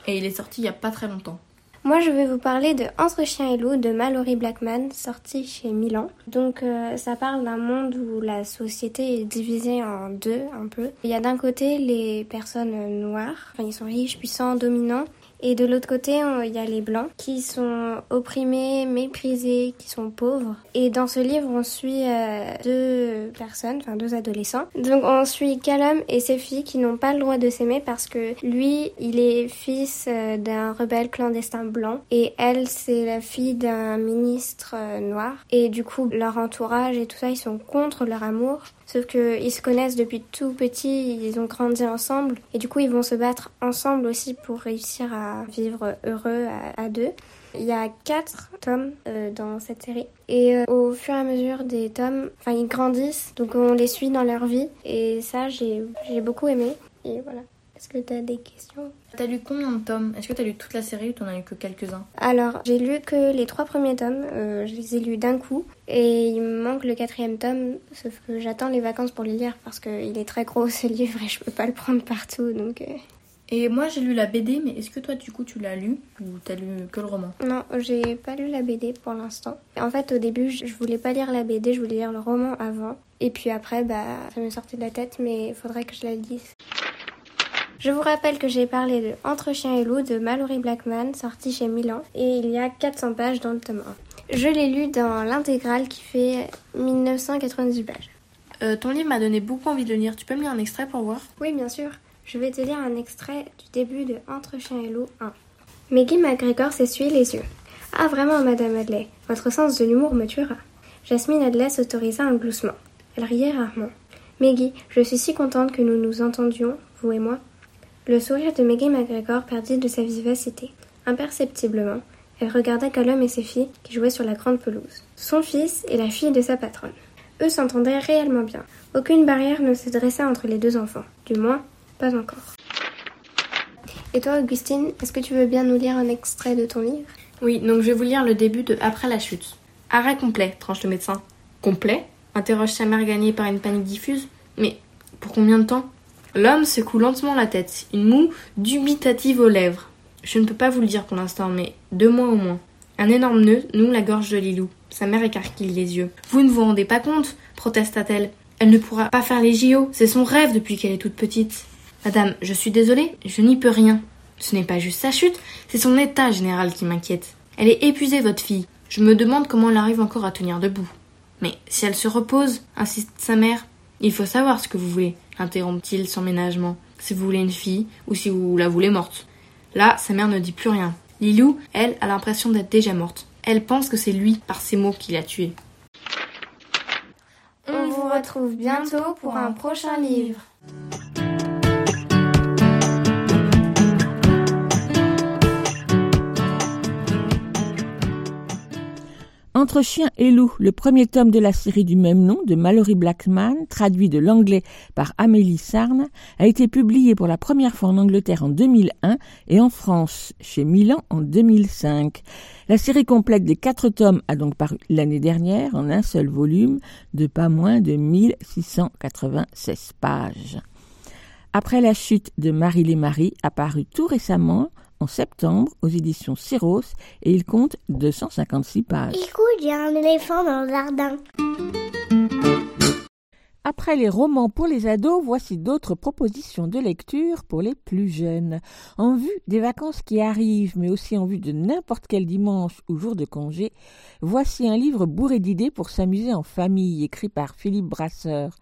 et il est sorti il y a pas très longtemps. Moi, je vais vous parler de Entre chien et loup de Mallory Blackman, sorti chez Milan. Donc, euh, ça parle d'un monde où la société est divisée en deux, un peu. Il y a d'un côté les personnes noires, enfin, ils sont riches, puissants, dominants, et de l'autre côté, il y a les blancs qui sont opprimés, méprisés, qui sont pauvres. Et dans ce livre, on suit euh, deux personnes, enfin deux adolescents. Donc on suit Callum et ses filles qui n'ont pas le droit de s'aimer parce que lui, il est fils euh, d'un rebelle clandestin blanc et elle, c'est la fille d'un ministre euh, noir. Et du coup, leur entourage et tout ça, ils sont contre leur amour. Sauf qu'ils se connaissent depuis tout petit, ils ont grandi ensemble et du coup ils vont se battre ensemble aussi pour réussir à vivre heureux à, deux. Il y a quatre tomes euh, dans cette série. Et euh, au fur et à mesure des tomes, enfin ils grandissent, donc on les suit dans leur vie. Et ça, j'ai beaucoup aimé. Et voilà. Est-ce que tu as des questions? T'as lu combien de tomes? Est-ce que t'as lu toute la série ou t'en as lu que quelques-uns? Alors, j'ai lu que les trois premiers tomes. Euh, je les ai lus d'un coup. Et il me manque le quatrième tome, sauf que j'attends les vacances pour le lire parce qu'il est très gros ce livre et je peux pas le prendre partout. Donc. Et moi j'ai lu la BD, mais est-ce que toi du coup tu l'as lu ou t'as lu que le roman? Non, j'ai pas lu la BD pour l'instant. En fait au début je voulais pas lire la BD, je voulais lire le roman avant. Et puis après bah ça me sortait de la tête, mais il faudrait que je la lise. Je vous rappelle que j'ai parlé de Entre chien et loup de Mallory Blackman, sorti chez Milan, et il y a 400 pages dans le tome 1. Je l'ai lu dans l'intégrale qui fait 1998 pages. Euh, ton livre m'a donné beaucoup envie de le lire. Tu peux me lire un extrait pour voir? Oui, bien sûr. Je vais te lire un extrait du début de Entre chien et loup 1. Maggie McGregor s'essuie les yeux. Ah vraiment, Madame Adley, votre sens de l'humour me tuera. Jasmine Adley s'autorisa un gloussement. Elle riait rarement. Maggie, je suis si contente que nous nous entendions, vous et moi. Le sourire de Maggie McGregor perdit de sa vivacité. Imperceptiblement, elle regarda Callum et ses filles qui jouaient sur la grande pelouse. Son fils et la fille de sa patronne. Eux s'entendaient réellement bien. Aucune barrière ne se dressa entre les deux enfants. Du moins, pas encore. Et toi, Augustine, est-ce que tu veux bien nous lire un extrait de ton livre? Oui, donc je vais vous lire le début de Après la chute. Arrêt complet, tranche le médecin. Complet? Interroge sa mère gagnée par une panique diffuse. Mais pour combien de temps? L'homme secoue lentement la tête, une moue dubitative aux lèvres. Je ne peux pas vous le dire pour l'instant, mais deux mois au moins. Un énorme nœud noue la gorge de Lilou. Sa mère écarquille les yeux. Vous ne vous rendez pas compte protesta-t-elle. Elle ne pourra pas faire les JO, c'est son rêve depuis qu'elle est toute petite. Madame, je suis désolée, je n'y peux rien. Ce n'est pas juste sa chute, c'est son état général qui m'inquiète. Elle est épuisée, votre fille. Je me demande comment elle arrive encore à tenir debout. Mais si elle se repose, insiste sa mère, il faut savoir ce que vous voulez, interrompt-il sans ménagement. Si vous voulez une fille ou si vous la voulez morte. Là, sa mère ne dit plus rien. Lilou, elle, a l'impression d'être déjà morte. Elle pense que c'est lui, par ses mots, qui l'a tuée. On vous retrouve bientôt pour un prochain livre. Entre chien et loup, le premier tome de la série du même nom de Mallory Blackman, traduit de l'anglais par Amélie Sarne, a été publié pour la première fois en Angleterre en 2001 et en France chez Milan en 2005. La série complète des quatre tomes a donc paru l'année dernière en un seul volume de pas moins de 1696 pages. Après la chute de Marie les Marie, apparu tout récemment en septembre aux éditions Syros et il compte 256 pages. Écoute, il y a un éléphant dans le jardin. Après les romans pour les ados, voici d'autres propositions de lecture pour les plus jeunes. En vue des vacances qui arrivent, mais aussi en vue de n'importe quel dimanche ou jour de congé, voici un livre bourré d'idées pour s'amuser en famille, écrit par Philippe Brasseur.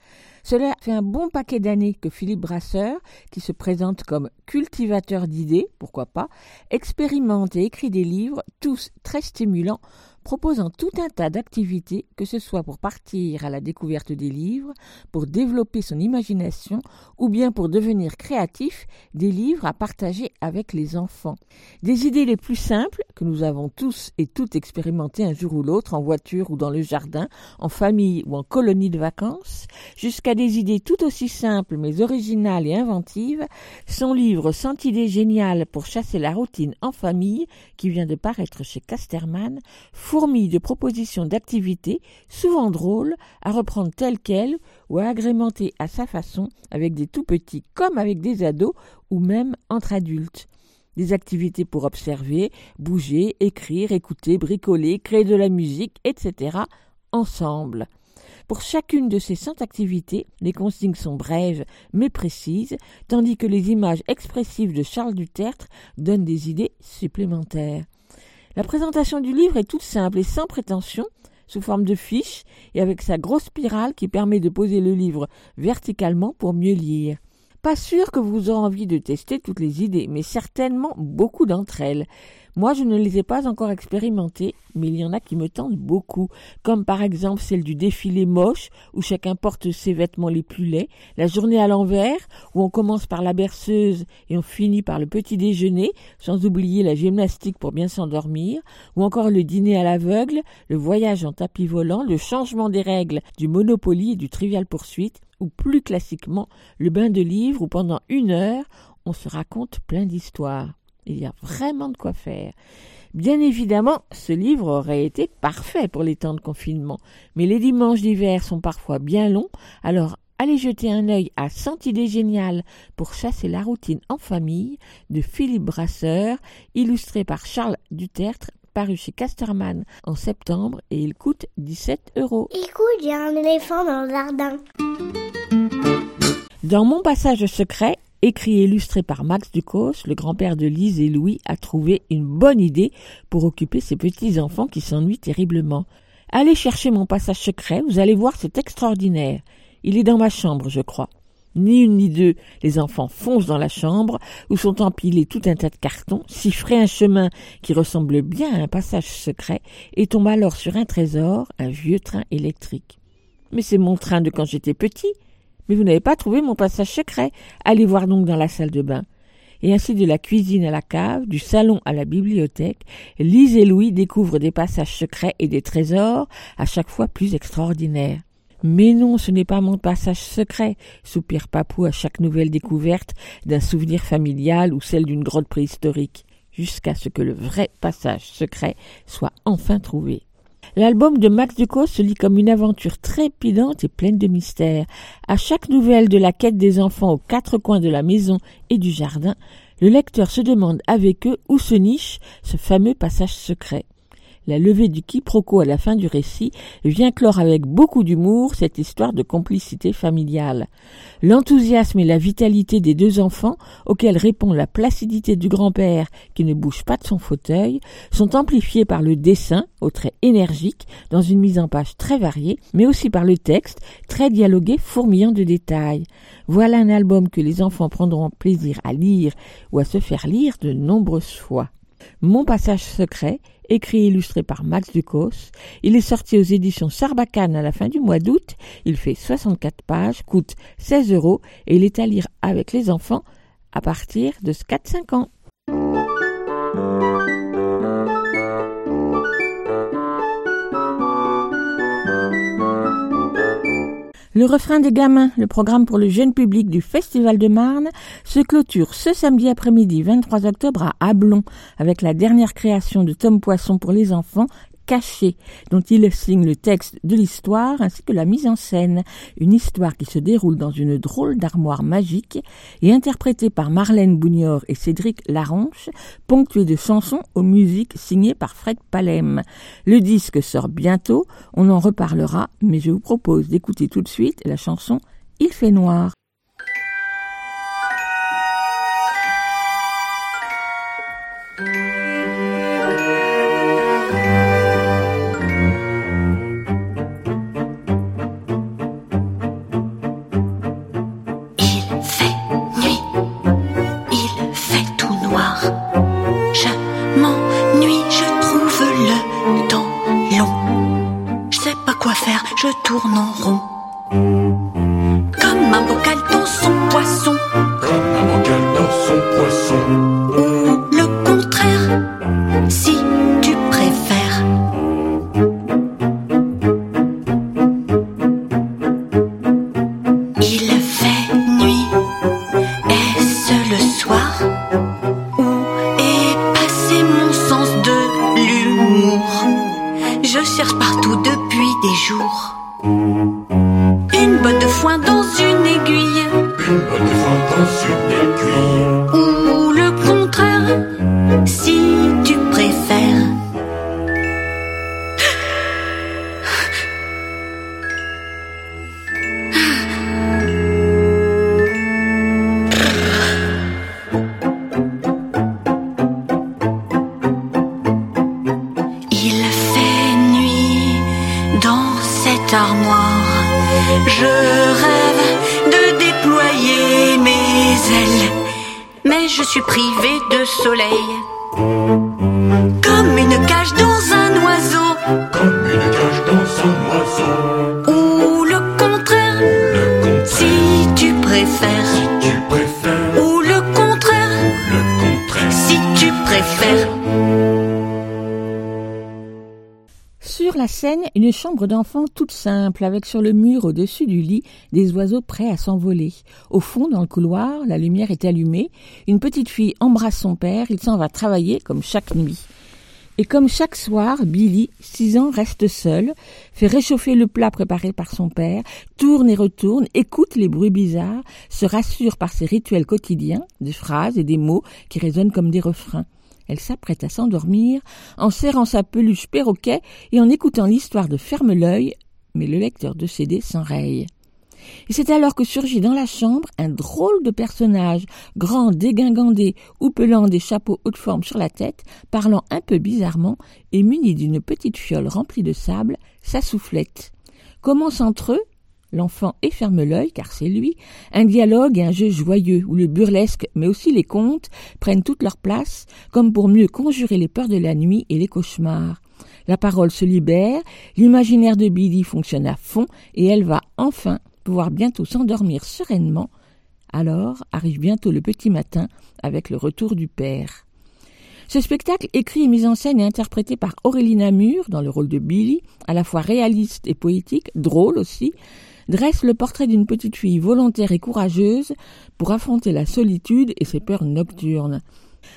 Cela fait un bon paquet d'années que Philippe Brasseur, qui se présente comme cultivateur d'idées, pourquoi pas, expérimente et écrit des livres, tous très stimulants, proposant tout un tas d'activités, que ce soit pour partir à la découverte des livres, pour développer son imagination ou bien pour devenir créatif, des livres à partager avec les enfants. Des idées les plus simples, que nous avons tous et toutes expérimentées un jour ou l'autre en voiture ou dans le jardin, en famille ou en colonie de vacances, jusqu'à des idées tout aussi simples mais originales et inventives, son livre Sans idée géniale pour chasser la routine en famille, qui vient de paraître chez Casterman, fourmille de propositions d'activités, souvent drôles, à reprendre telles quelles ou à agrémenter à sa façon avec des tout petits comme avec des ados ou même entre adultes. Des activités pour observer, bouger, écrire, écouter, bricoler, créer de la musique, etc. ensemble. Pour chacune de ces cent activités, les consignes sont brèves mais précises, tandis que les images expressives de Charles Dutertre donnent des idées supplémentaires. La présentation du livre est toute simple et sans prétention, sous forme de fiche et avec sa grosse spirale qui permet de poser le livre verticalement pour mieux lire. Pas sûr que vous aurez envie de tester toutes les idées, mais certainement beaucoup d'entre elles. Moi, je ne les ai pas encore expérimentées, mais il y en a qui me tentent beaucoup, comme par exemple celle du défilé moche, où chacun porte ses vêtements les plus laids, la journée à l'envers, où on commence par la berceuse et on finit par le petit déjeuner, sans oublier la gymnastique pour bien s'endormir, ou encore le dîner à l'aveugle, le voyage en tapis volant, le changement des règles du Monopoly et du Trivial Poursuite, ou plus classiquement le bain de livres où pendant une heure on se raconte plein d'histoires. Il y a vraiment de quoi faire. Bien évidemment, ce livre aurait été parfait pour les temps de confinement, mais les dimanches d'hiver sont parfois bien longs, alors allez jeter un œil à Cent idées géniales pour chasser la routine en famille de Philippe Brasseur, illustré par Charles Dutertre, paru chez Casterman en septembre et il coûte 17 euros. Écoute, il y a un éléphant dans le jardin. Dans mon passage secret, Écrit et illustré par Max Ducos, le grand-père de Lise et Louis a trouvé une bonne idée pour occuper ses petits-enfants qui s'ennuient terriblement. Allez chercher mon passage secret, vous allez voir, c'est extraordinaire. Il est dans ma chambre, je crois. Ni une ni deux, les enfants foncent dans la chambre, où sont empilés tout un tas de cartons, siffrent un chemin qui ressemble bien à un passage secret, et tombent alors sur un trésor, un vieux train électrique. Mais c'est mon train de quand j'étais petit, mais vous n'avez pas trouvé mon passage secret. Allez voir donc dans la salle de bain. Et ainsi de la cuisine à la cave, du salon à la bibliothèque, Lise et Louis découvrent des passages secrets et des trésors à chaque fois plus extraordinaires. Mais non, ce n'est pas mon passage secret, soupire Papou à chaque nouvelle découverte d'un souvenir familial ou celle d'une grotte préhistorique, jusqu'à ce que le vrai passage secret soit enfin trouvé. L'album de Max Ducos se lit comme une aventure trépidante et pleine de mystères. À chaque nouvelle de la quête des enfants aux quatre coins de la maison et du jardin, le lecteur se demande avec eux où se niche ce fameux passage secret. La levée du quiproquo à la fin du récit vient clore avec beaucoup d'humour cette histoire de complicité familiale. L'enthousiasme et la vitalité des deux enfants, auxquels répond la placidité du grand-père qui ne bouge pas de son fauteuil, sont amplifiés par le dessin, au trait énergique, dans une mise en page très variée, mais aussi par le texte, très dialogué, fourmillant de détails. Voilà un album que les enfants prendront plaisir à lire ou à se faire lire de nombreuses fois. Mon passage secret écrit et illustré par Max Ducos. Il est sorti aux éditions Sarbacane à la fin du mois d'août. Il fait 64 pages, coûte 16 euros et il est à lire avec les enfants à partir de 4-5 ans. Le refrain des gamins, le programme pour le jeune public du Festival de Marne, se clôture ce samedi après-midi 23 octobre à Ablon avec la dernière création de Tom Poisson pour les enfants caché, dont il signe le texte de l'histoire ainsi que la mise en scène. Une histoire qui se déroule dans une drôle d'armoire magique et interprétée par Marlène Bougnor et Cédric Laranche, ponctuée de chansons aux musiques signées par Fred Palem. Le disque sort bientôt, on en reparlera, mais je vous propose d'écouter tout de suite la chanson Il fait noir. Je tourne en rond. Comme un bocal dans son poisson. Chambre d'enfant toute simple, avec sur le mur au-dessus du lit des oiseaux prêts à s'envoler. Au fond, dans le couloir, la lumière est allumée, une petite fille embrasse son père, il s'en va travailler comme chaque nuit. Et comme chaque soir, Billy, six ans, reste seul, fait réchauffer le plat préparé par son père, tourne et retourne, écoute les bruits bizarres, se rassure par ses rituels quotidiens, des phrases et des mots qui résonnent comme des refrains. Elle s'apprête à s'endormir en serrant sa peluche perroquet et en écoutant l'histoire de Ferme l'œil, mais le lecteur de CD s'enraye. Et c'est alors que surgit dans la chambre un drôle de personnage, grand, dégingandé, houpelant des chapeaux haute forme sur la tête, parlant un peu bizarrement et muni d'une petite fiole remplie de sable, sa soufflette. Commence entre eux, l'enfant et ferme l'œil, car c'est lui, un dialogue et un jeu joyeux où le burlesque, mais aussi les contes, prennent toute leur place, comme pour mieux conjurer les peurs de la nuit et les cauchemars. La parole se libère, l'imaginaire de Billy fonctionne à fond, et elle va enfin pouvoir bientôt s'endormir sereinement. Alors arrive bientôt le petit matin avec le retour du père. Ce spectacle, écrit et mis en scène et interprété par Aurélie Namur dans le rôle de Billy, à la fois réaliste et poétique, drôle aussi, dresse le portrait d'une petite fille volontaire et courageuse pour affronter la solitude et ses peurs nocturnes.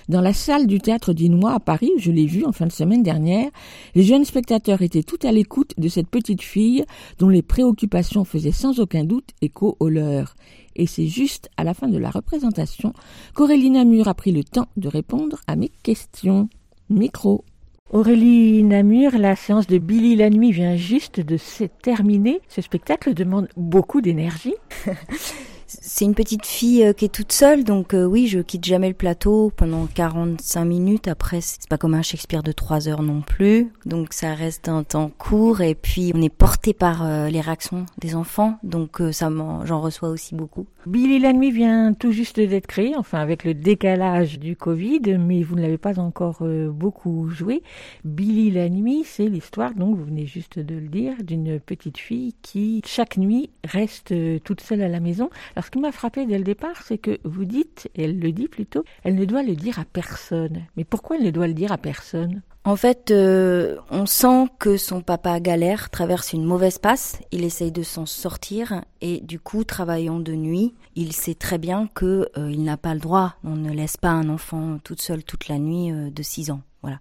Dans la salle du théâtre d'Inois à Paris, je l'ai vu en fin de semaine dernière, les jeunes spectateurs étaient tout à l'écoute de cette petite fille dont les préoccupations faisaient sans aucun doute écho aux leurs. Et c'est juste à la fin de la représentation qu'Aurélie Namur a pris le temps de répondre à mes questions. Micro. Aurélie Namur, la séance de Billy la nuit vient juste de se terminer. Ce spectacle demande beaucoup d'énergie. c'est une petite fille euh, qui est toute seule, donc euh, oui, je quitte jamais le plateau pendant 45 minutes. Après, c'est pas comme un Shakespeare de 3 heures non plus, donc ça reste un temps court. Et puis, on est porté par euh, les réactions des enfants, donc ça j'en reçois aussi beaucoup. Billy la nuit vient tout juste d'être créé, enfin avec le décalage du Covid, mais vous ne l'avez pas encore beaucoup joué. Billy la nuit, c'est l'histoire, donc vous venez juste de le dire, d'une petite fille qui chaque nuit reste toute seule à la maison. Alors ce qui m'a frappé dès le départ, c'est que vous dites, elle le dit plutôt, elle ne doit le dire à personne. Mais pourquoi elle ne doit le dire à personne? En fait, euh, on sent que son papa galère, traverse une mauvaise passe, il essaye de s'en sortir et du coup, travaillant de nuit, il sait très bien que euh, il n'a pas le droit, on ne laisse pas un enfant toute seule toute la nuit euh, de 6 ans. Voilà.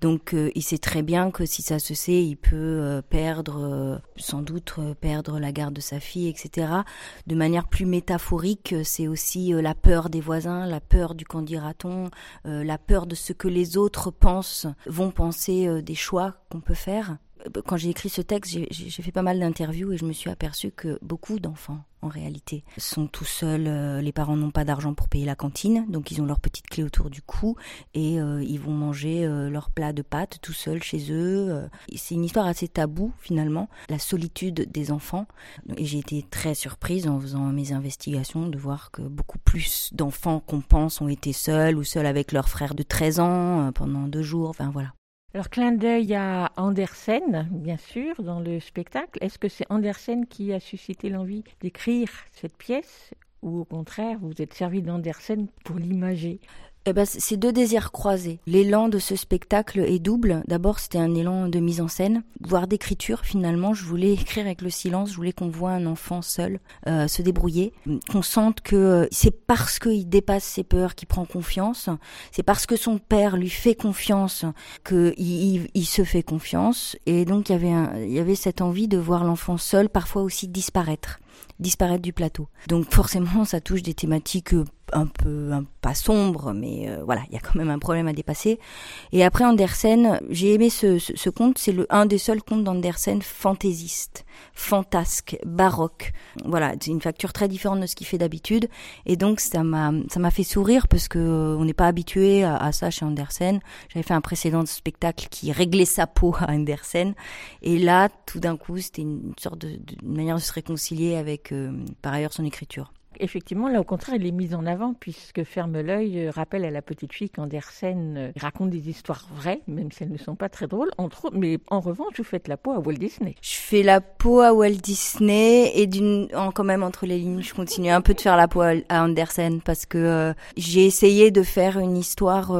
Donc euh, il sait très bien que si ça se sait, il peut euh, perdre, euh, sans doute perdre la garde de sa fille, etc. De manière plus métaphorique, c'est aussi la peur des voisins, la peur du qu'en dira-t-on, la peur de ce que les autres pensent, vont penser des choix qu'on peut faire quand j'ai écrit ce texte, j'ai fait pas mal d'interviews et je me suis aperçu que beaucoup d'enfants, en réalité, sont tout seuls. Euh, les parents n'ont pas d'argent pour payer la cantine, donc ils ont leur petite clé autour du cou et euh, ils vont manger euh, leur plat de pâtes tout seuls chez eux. C'est une histoire assez taboue finalement, la solitude des enfants. Et j'ai été très surprise en faisant mes investigations de voir que beaucoup plus d'enfants qu'on pense ont été seuls ou seuls avec leur frère de 13 ans pendant deux jours. Enfin voilà. Alors, clin d'œil à Andersen, bien sûr, dans le spectacle. Est-ce que c'est Andersen qui a suscité l'envie d'écrire cette pièce ou au contraire, vous êtes servi d'Andersen pour l'imager? Eh ben, c'est deux désirs croisés. L'élan de ce spectacle est double. D'abord, c'était un élan de mise en scène, voire d'écriture. Finalement, je voulais écrire avec le silence. Je voulais qu'on voit un enfant seul euh, se débrouiller, qu'on sente que euh, c'est parce qu'il dépasse ses peurs qu'il prend confiance. C'est parce que son père lui fait confiance qu'il il, se fait confiance. Et donc, il y avait, un, il y avait cette envie de voir l'enfant seul, parfois aussi disparaître disparaître du plateau. Donc forcément, ça touche des thématiques euh, un peu un, pas sombres, mais euh, voilà, il y a quand même un problème à dépasser. Et après Andersen, j'ai aimé ce, ce, conte, c'est le un des seuls contes d'Andersen fantaisiste, fantasque, baroque. Voilà, c'est une facture très différente de ce qu'il fait d'habitude, et donc ça m'a ça m'a fait sourire parce que euh, on n'est pas habitué à, ça chez Andersen. J'avais fait un précédent spectacle qui réglait sa peau à Andersen, et là, tout d'un coup, c'était une sorte de, de manière de se réconcilier avec euh, par ailleurs son écriture. Effectivement, là, au contraire, elle est mise en avant puisque Ferme l'œil euh, rappelle à la petite fille qu'Andersen euh, raconte des histoires vraies, même si elles ne sont pas très drôles. Mais en revanche, vous faites la peau à Walt Disney. Je fais la peau à Walt Disney et d'une, quand même entre les lignes, je continue un peu de faire la peau à, Andersen parce que euh, j'ai essayé de faire une histoire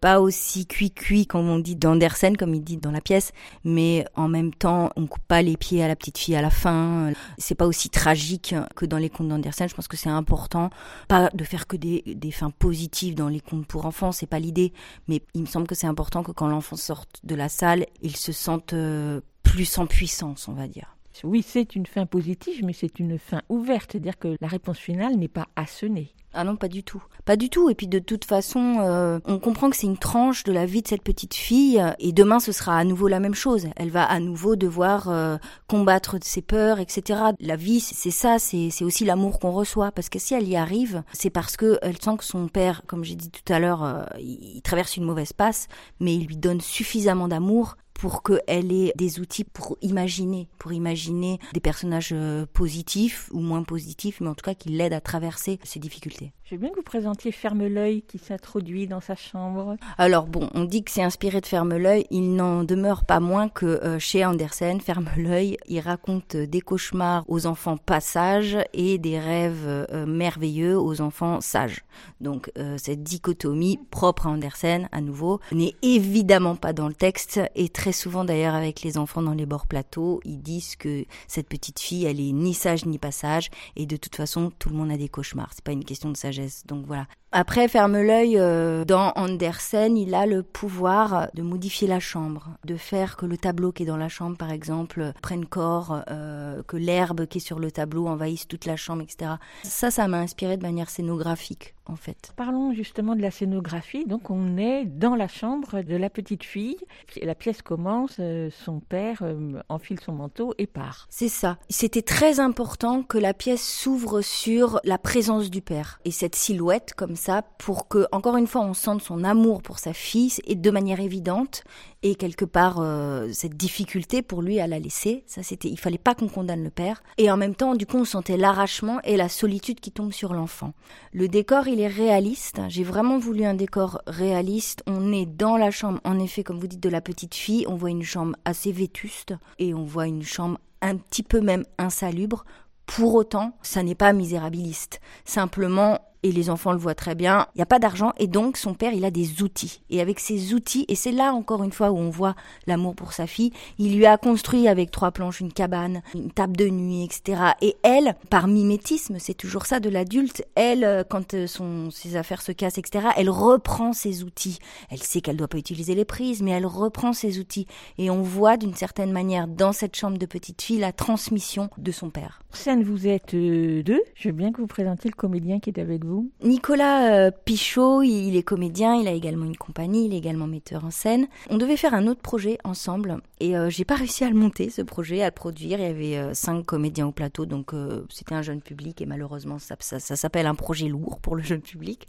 pas aussi cuit-cuit comme on dit d'Andersen, comme il dit dans la pièce, mais en même temps, on coupe pas les pieds à la petite fille à la fin. C'est pas aussi tragique que dans les contes d'Andersen. Je pense que c'est important, pas de faire que des, fins positives dans les contes pour enfants, c'est pas l'idée, mais il me semble que c'est important que quand l'enfant sorte de la salle, il se sente euh, plus en puissance, on va dire. Oui, c'est une fin positive, mais c'est une fin ouverte, c'est-à-dire que la réponse finale n'est pas assonée. Ah non, pas du tout. Pas du tout. Et puis de toute façon, euh, on comprend que c'est une tranche de la vie de cette petite fille. Et demain, ce sera à nouveau la même chose. Elle va à nouveau devoir euh, combattre ses peurs, etc. La vie, c'est ça. C'est aussi l'amour qu'on reçoit. Parce que si elle y arrive, c'est parce que elle sent que son père, comme j'ai dit tout à l'heure, euh, il traverse une mauvaise passe, mais il lui donne suffisamment d'amour pour qu'elle ait des outils pour imaginer, pour imaginer des personnages euh, positifs ou moins positifs, mais en tout cas qui l'aident à traverser ces difficultés. Je veux bien que vous présentiez Ferme l'œil qui s'introduit dans sa chambre. Alors bon, on dit que c'est inspiré de Ferme l'œil, il n'en demeure pas moins que euh, chez Andersen, Ferme l'œil, il raconte des cauchemars aux enfants pas sages et des rêves euh, merveilleux aux enfants sages. Donc cette dichotomie propre à Andersen, à nouveau, n'est évidemment pas dans le texte et très souvent d'ailleurs avec les enfants dans les bords plateaux, ils disent que cette petite fille, elle est ni sage ni pas sage, et de toute façon, tout le monde a des cauchemars. C'est pas une question de sagesse. Donc voilà. Après, ferme l'œil, euh, dans Andersen, il a le pouvoir de modifier la chambre, de faire que le tableau qui est dans la chambre, par exemple, prenne corps, euh, que l'herbe qui est sur le tableau envahisse toute la chambre, etc. Ça, ça m'a inspiré de manière scénographique, en fait. Parlons justement de la scénographie. Donc, on est dans la chambre de la petite fille. La pièce commence, euh, son père enfile son manteau et part. C'est ça. C'était très important que la pièce s'ouvre sur la présence du père. Et cette silhouette, comme ça pour que, encore une fois, on sente son amour pour sa fille et de manière évidente et quelque part euh, cette difficulté pour lui à la laisser. Ça, c'était, il fallait pas qu'on condamne le père. Et en même temps, du coup, on sentait l'arrachement et la solitude qui tombe sur l'enfant. Le décor, il est réaliste. J'ai vraiment voulu un décor réaliste. On est dans la chambre, en effet, comme vous dites, de la petite fille. On voit une chambre assez vétuste et on voit une chambre un petit peu même insalubre. Pour autant, ça n'est pas misérabiliste. Simplement, et les enfants le voient très bien, il n'y a pas d'argent et donc son père il a des outils. Et avec ces outils, et c'est là encore une fois où on voit l'amour pour sa fille, il lui a construit avec trois planches une cabane, une table de nuit, etc. Et elle, par mimétisme, c'est toujours ça de l'adulte, elle, euh, quand euh, son, ses affaires se cassent, etc., elle reprend ses outils. Elle sait qu'elle ne doit pas utiliser les prises, mais elle reprend ses outils. Et on voit d'une certaine manière dans cette chambre de petite fille la transmission de son père. Vous êtes euh, deux. Je veux bien que vous présentiez le comédien qui est avec vous. Nicolas euh, Pichot, il est comédien, il a également une compagnie, il est également metteur en scène. On devait faire un autre projet ensemble et euh, j'ai pas réussi à le monter, ce projet, à le produire. Il y avait cinq comédiens au plateau, donc c'était un jeune public et malheureusement ça s'appelle un projet lourd pour le jeune public.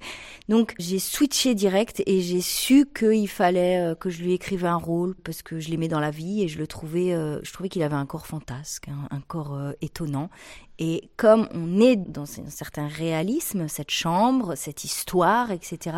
Donc j'ai switché direct et j'ai su qu'il fallait que je lui écrive un rôle parce que je l'aimais dans la vie et je le trouvais, je trouvais qu'il avait un corps fantasque, un corps étonnant et comme on est dans un certain réalisme, cette chambre, cette histoire, etc.,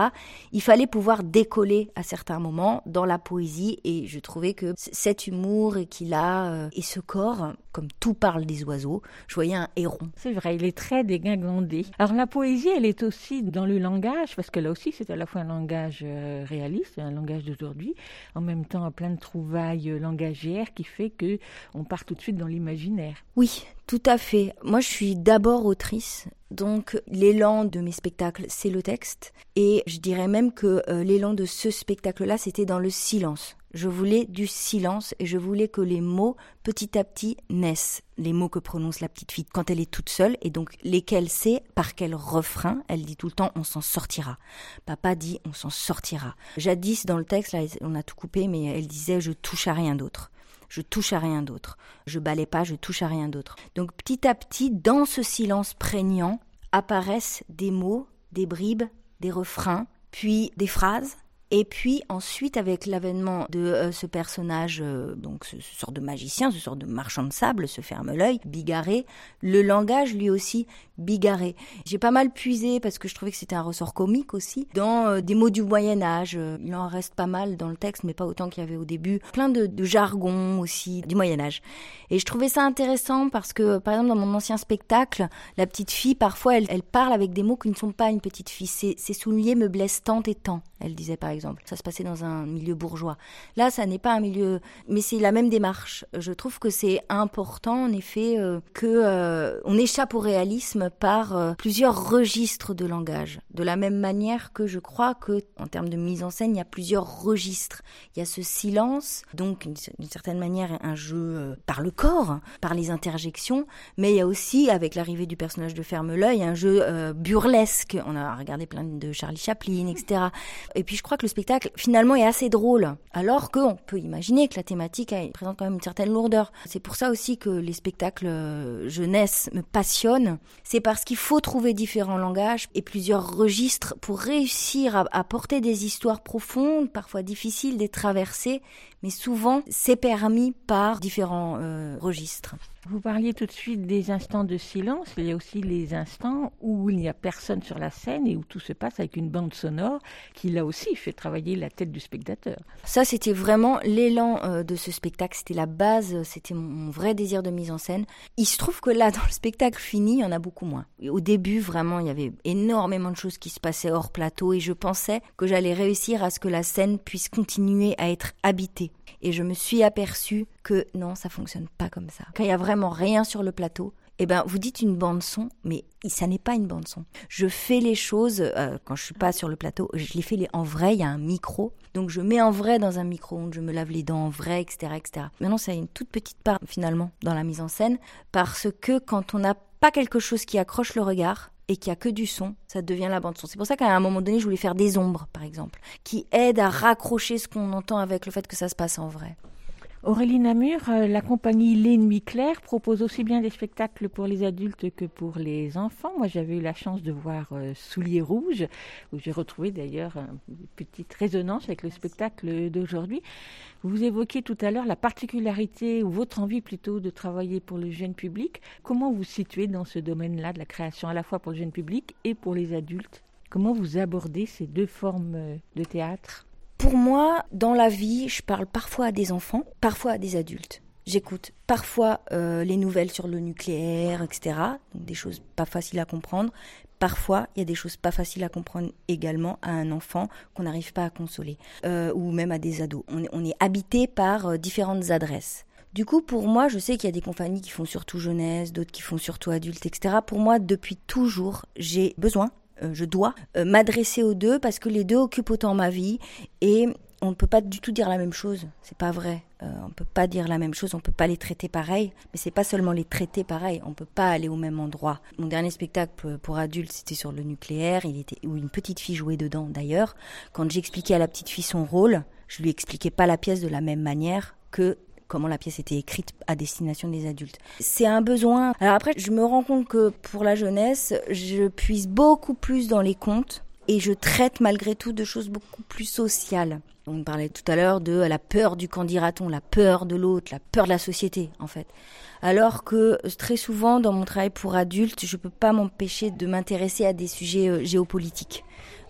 il fallait pouvoir décoller à certains moments dans la poésie. Et je trouvais que cet humour qu'il a euh, et ce corps, comme tout parle des oiseaux, je voyais un héron. C'est vrai, il est très dégingandé. Alors la poésie, elle est aussi dans le langage, parce que là aussi c'est à la fois un langage euh, réaliste, un langage d'aujourd'hui, en même temps plein de trouvailles euh, langagières qui fait que on part tout de suite dans l'imaginaire. Oui, tout à fait. Moi, je suis d'abord autrice, donc l'élan de mes spectacles, c'est le texte. Et je dirais même que euh, l'élan de ce spectacle-là, c'était dans le silence. Je voulais du silence et je voulais que les mots, petit à petit, naissent. Les mots que prononce la petite fille quand elle est toute seule et donc lesquels c'est, par quel refrain. Elle dit tout le temps on s'en sortira. Papa dit on s'en sortira. Jadis, dans le texte, là, on a tout coupé, mais elle disait je touche à rien d'autre je touche à rien d'autre. Je balais pas, je touche à rien d'autre. Donc petit à petit, dans ce silence prégnant, apparaissent des mots, des bribes, des refrains, puis des phrases, Et puis ensuite, avec l'avènement de euh, ce personnage, euh, donc ce, ce, sort de magicien, ce sort de marchand de sable, se ferme l'œil, bigarré, le langage lui aussi bigarré. J'ai pas mal puisé parce que je trouvais que c'était un ressort comique aussi dans euh, des mots du Moyen Âge. il en reste pas mal dans le texte, mais pas autant qu'il y avait au début. Plein de, de jargon aussi du Moyen Âge. Et je trouvais ça intéressant parce que, par exemple, dans mon ancien spectacle, la petite fille, parfois, elle, parle avec des mots qui ne sont pas une petite fille. Ses souliers me blessent tant et tant, elle disait par exemple. Ça se passait dans un milieu bourgeois. Là, ça n'est pas un milieu, mais c'est la même démarche. Je trouve que c'est important, en effet, euh, que euh, on échappe au réalisme par euh, plusieurs registres de langage. De la même manière que je crois que, en termes de mise en scène, il y a plusieurs registres. Il y a ce silence, donc d'une certaine manière un jeu par le corps, par les interjections, mais il y a aussi, avec l'arrivée du personnage de Ferme l'œil, un jeu burlesque. On a regardé plein de Charlie Chaplin, etc. Et puis je crois que le spectacle finalement est assez drôle, alors qu'on peut imaginer que la thématique présente quand même une certaine lourdeur. C'est pour ça aussi que les spectacles euh, jeunesse me passionnent. C'est parce qu'il faut trouver différents langages et plusieurs registres pour réussir à, porter des histoires profondes, parfois difficiles d'être traversées, mais souvent c'est permis par différents euh, registres. Vous parliez tout de suite des instants de silence, il y a aussi les instants où il n'y a personne sur la scène et où tout se passe avec une bande sonore qui là aussi fait travailler la tête du spectateur. Ça c'était vraiment l'élan euh, de ce spectacle, c'était la base, c'était mon, vrai désir de mise en scène. Il se trouve que là dans le spectacle fini, il y en a beaucoup moins. au début vraiment il y avait énormément de choses qui se passaient hors plateau et je pensais que j'allais réussir à ce que la scène puisse continuer à être habitée. Et je me suis aperçue que non, ça fonctionne pas comme ça. Quand il y a vraiment rien sur le plateau, eh ben, vous dites une bande son, mais ça n'est pas une bande son. Je fais les choses euh, quand je suis pas sur le plateau, je les fais en vrai. Il y a un micro, donc je mets en vrai dans un micro-ondes, je me lave les dents en vrai, etc., etc. Maintenant, ça a une toute petite part finalement dans la mise en scène, parce que quand on n'a pas quelque chose qui accroche le regard, et qu'il n'y a que du son, ça devient la bande son. C'est pour ça qu'à un moment donné, je voulais faire des ombres, par exemple, qui aident à raccrocher ce qu'on entend avec le fait que ça se passe en vrai. Aurélie Namur, euh, la compagnie Les Nuits Claires propose aussi bien des spectacles pour les adultes que pour les enfants. Moi, j'avais eu la chance de voir euh, Souliers Rouges, où j'ai retrouvé d'ailleurs une petite résonance avec le spectacle d'aujourd'hui. Vous évoquiez tout à l'heure la particularité, ou votre envie plutôt, de travailler pour le jeune public. Comment vous situez dans ce domaine-là de la création, à la fois pour le jeune public et pour les adultes? Comment vous abordez ces deux formes euh, de théâtre? Pour moi, dans la vie, je parle parfois à des enfants, parfois à des adultes. J'écoute parfois euh, les nouvelles sur le nucléaire, etc. Donc des choses pas faciles à comprendre. Parfois, il y a des choses pas faciles à comprendre également à un enfant qu'on n'arrive pas à consoler, euh, ou même à des ados. On est, habité par euh, différentes adresses. Du coup, pour moi, je sais qu'il y a des compagnies qui font surtout jeunesse, d'autres qui font surtout adultes, etc. Pour moi, depuis toujours, j'ai besoin je dois euh, m'adresser aux deux parce que les deux occupent autant ma vie et on ne peut pas du tout dire la même chose. C'est pas vrai. Euh, on ne peut pas dire la même chose. On ne peut pas les traiter pareil. Mais c'est pas seulement les traiter pareil. On ne peut pas aller au même endroit. Mon dernier spectacle pour adultes, c'était sur le nucléaire. Il était où une petite fille jouait dedans. D'ailleurs, quand j'expliquais à la petite fille son rôle, je lui expliquais pas la pièce de la même manière que comment la pièce était écrite à destination des adultes. C'est un besoin. Alors après, je me rends compte que pour la jeunesse, je puise beaucoup plus dans les contes et je traite malgré tout de choses beaucoup plus sociales. On parlait tout à l'heure de la peur du candidaton, la peur de l'autre, la peur de la société, en fait. Alors que très souvent, dans mon travail pour adultes, je ne peux pas m'empêcher de m'intéresser à des sujets euh, géopolitiques.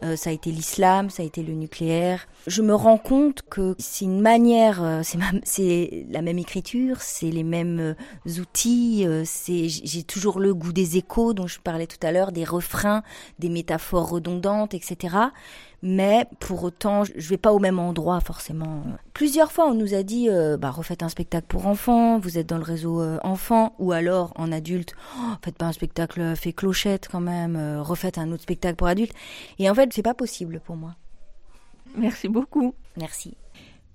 Euh, ça a été l'islam, ça a été le nucléaire. Je me rends compte que c'est une manière, euh, c'est la même écriture, c'est les mêmes euh, outils, j'ai toujours le goût des échos dont je parlais tout à l'heure, des refrains, des métaphores redondantes, etc mais pour autant, je vais pas au même endroit forcément. Plusieurs fois, on nous a dit, euh, bah, refaites un spectacle pour enfants, vous êtes dans le réseau euh, enfants, ou alors en adulte, oh, faites pas un spectacle euh, fait clochette quand même, refaites un autre spectacle pour adultes. Et en fait, c'est pas possible pour moi. Merci beaucoup. Merci.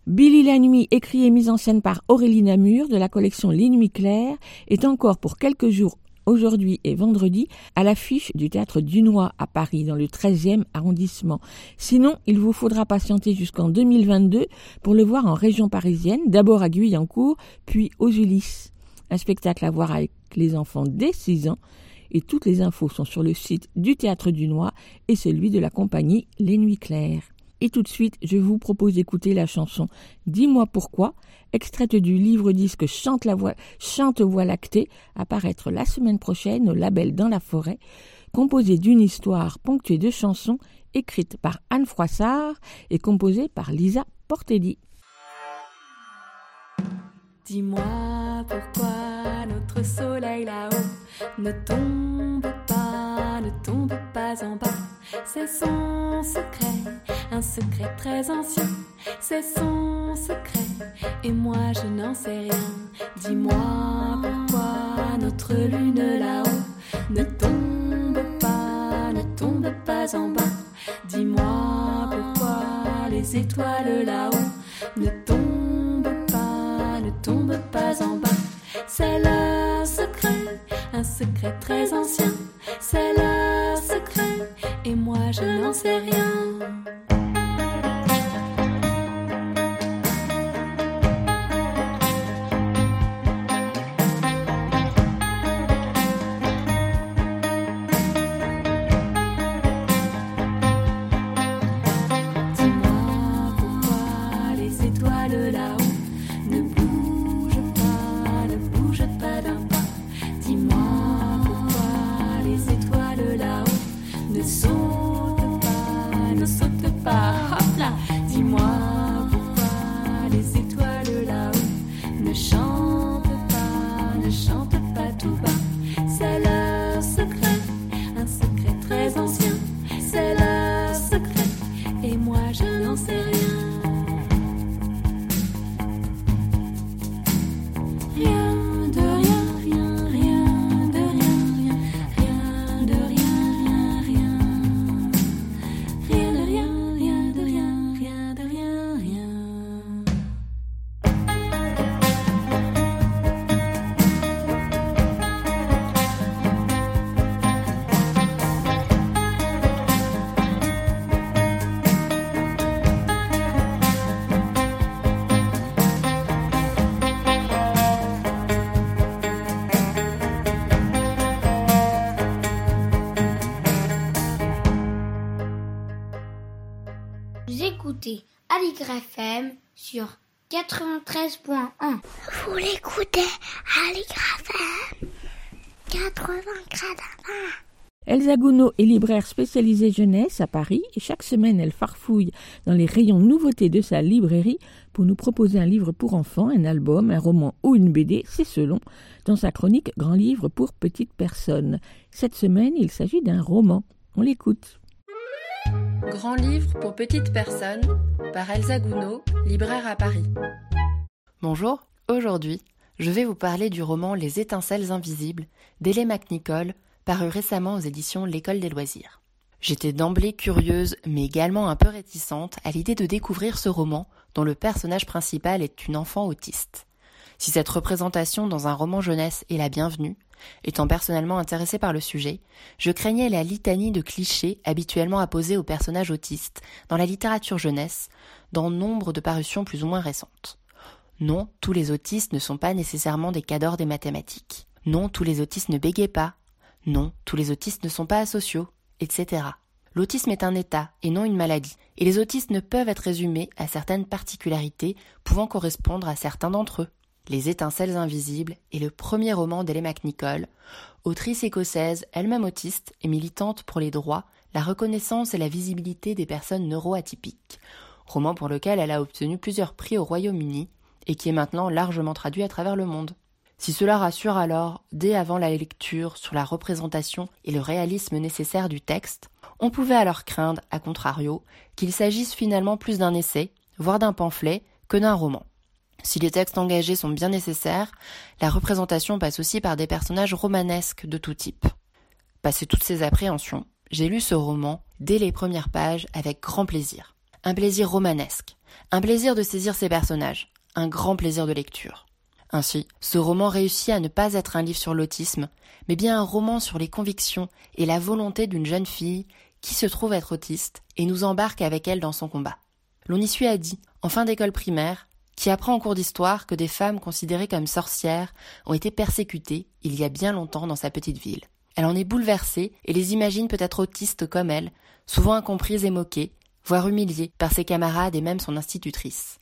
Billy la nuit, écrit et mise en scène par Aurélie Namur de la collection Les Nuits Claires, est encore pour quelques jours aujourd'hui et vendredi à l'affiche du théâtre Dunois à Paris dans le 13e arrondissement. Sinon, il vous faudra patienter jusqu'en 2022 pour le voir en région parisienne, d'abord à Guyancourt, puis aux Ulysses. Un spectacle à voir avec les enfants dès 6 ans et toutes les infos sont sur le site du théâtre Dunois et celui de la compagnie Les Nuits Claires. Et tout de suite, je vous propose d'écouter la chanson Dis-moi pourquoi, extraite du livre-disque Chante la voix, Chante voix lactée, la semaine prochaine au label Dans la forêt, composée d'une histoire ponctuée de chansons écrites par Anne Froissart et composée par Lisa Portelli. Dis-moi pourquoi notre soleil là-haut ne tombe pas, ne tombe pas en bas. C'est son secret, un secret très ancien. C'est son secret, et moi je n'en sais rien. Dis-moi pourquoi notre lune là-haut ne tombe pas, ne tombe pas en bas. Dis-moi pourquoi les étoiles là-haut ne tombent pas, ne tombent pas en bas. C'est le secret, un secret très ancien. C'est le secret, et moi je n'en sais rien. 93.1. Vous l'écoutez à FM 84 Elsa Gounod est libraire spécialisée jeunesse à Paris et chaque semaine elle farfouille dans les rayons nouveautés de sa librairie pour nous proposer un livre pour enfants, un album, un roman ou une BD, c'est selon, dans sa chronique Grand livre pour petites personnes. Cette semaine, il s'agit d'un roman. On l'écoute. Grand livre pour petites personnes par Elsa Gounod, libraire à Paris. Bonjour, aujourd'hui, je vais vous parler du roman Les étincelles invisibles d'Elle McNichol, paru récemment aux éditions L'École des loisirs. J'étais d'emblée curieuse, mais également un peu réticente à l'idée de découvrir ce roman dont le personnage principal est une enfant autiste. Si cette représentation dans un roman jeunesse est la bienvenue, Étant personnellement intéressé par le sujet, je craignais la litanie de clichés habituellement apposés aux personnages autistes dans la littérature jeunesse, dans nombre de parutions plus ou moins récentes. Non, tous les autistes ne sont pas nécessairement des cadors des mathématiques. Non, tous les autistes ne bégayent pas. Non, tous les autistes ne sont pas asociaux, etc. L'autisme est un état et non une maladie, et les autistes ne peuvent être résumés à certaines particularités pouvant correspondre à certains d'entre eux. Les étincelles invisibles est le premier roman d'Elle McNichol, autrice écossaise, elle-même autiste et militante pour les droits, la reconnaissance et la visibilité des personnes neuroatypiques, roman pour lequel elle a obtenu plusieurs prix au Royaume-Uni et qui est maintenant largement traduit à travers le monde. Si cela rassure alors, dès avant la lecture, sur la représentation et le réalisme nécessaire du texte, on pouvait alors craindre, à contrario, qu'il s'agisse finalement plus d'un essai, voire d'un pamphlet, que d'un roman. Si les textes engagés sont bien nécessaires, la représentation passe aussi par des personnages romanesques de tout type. Passé toutes ces appréhensions, j'ai lu ce roman dès les premières pages avec grand plaisir. Un plaisir romanesque, un plaisir de saisir ces personnages, un grand plaisir de lecture. Ainsi, ce roman réussit à ne pas être un livre sur l'autisme, mais bien un roman sur les convictions et la volonté d'une jeune fille qui se trouve être autiste et nous embarque avec elle dans son combat. L'on y suit Adi, en fin d'école primaire, qui apprend en cours d'histoire que des femmes considérées comme sorcières ont été persécutées il y a bien longtemps dans sa petite ville. Elle en est bouleversée et les imagine peut-être autistes comme elle, souvent incomprises et moquées, voire humiliée par ses camarades et même son institutrice.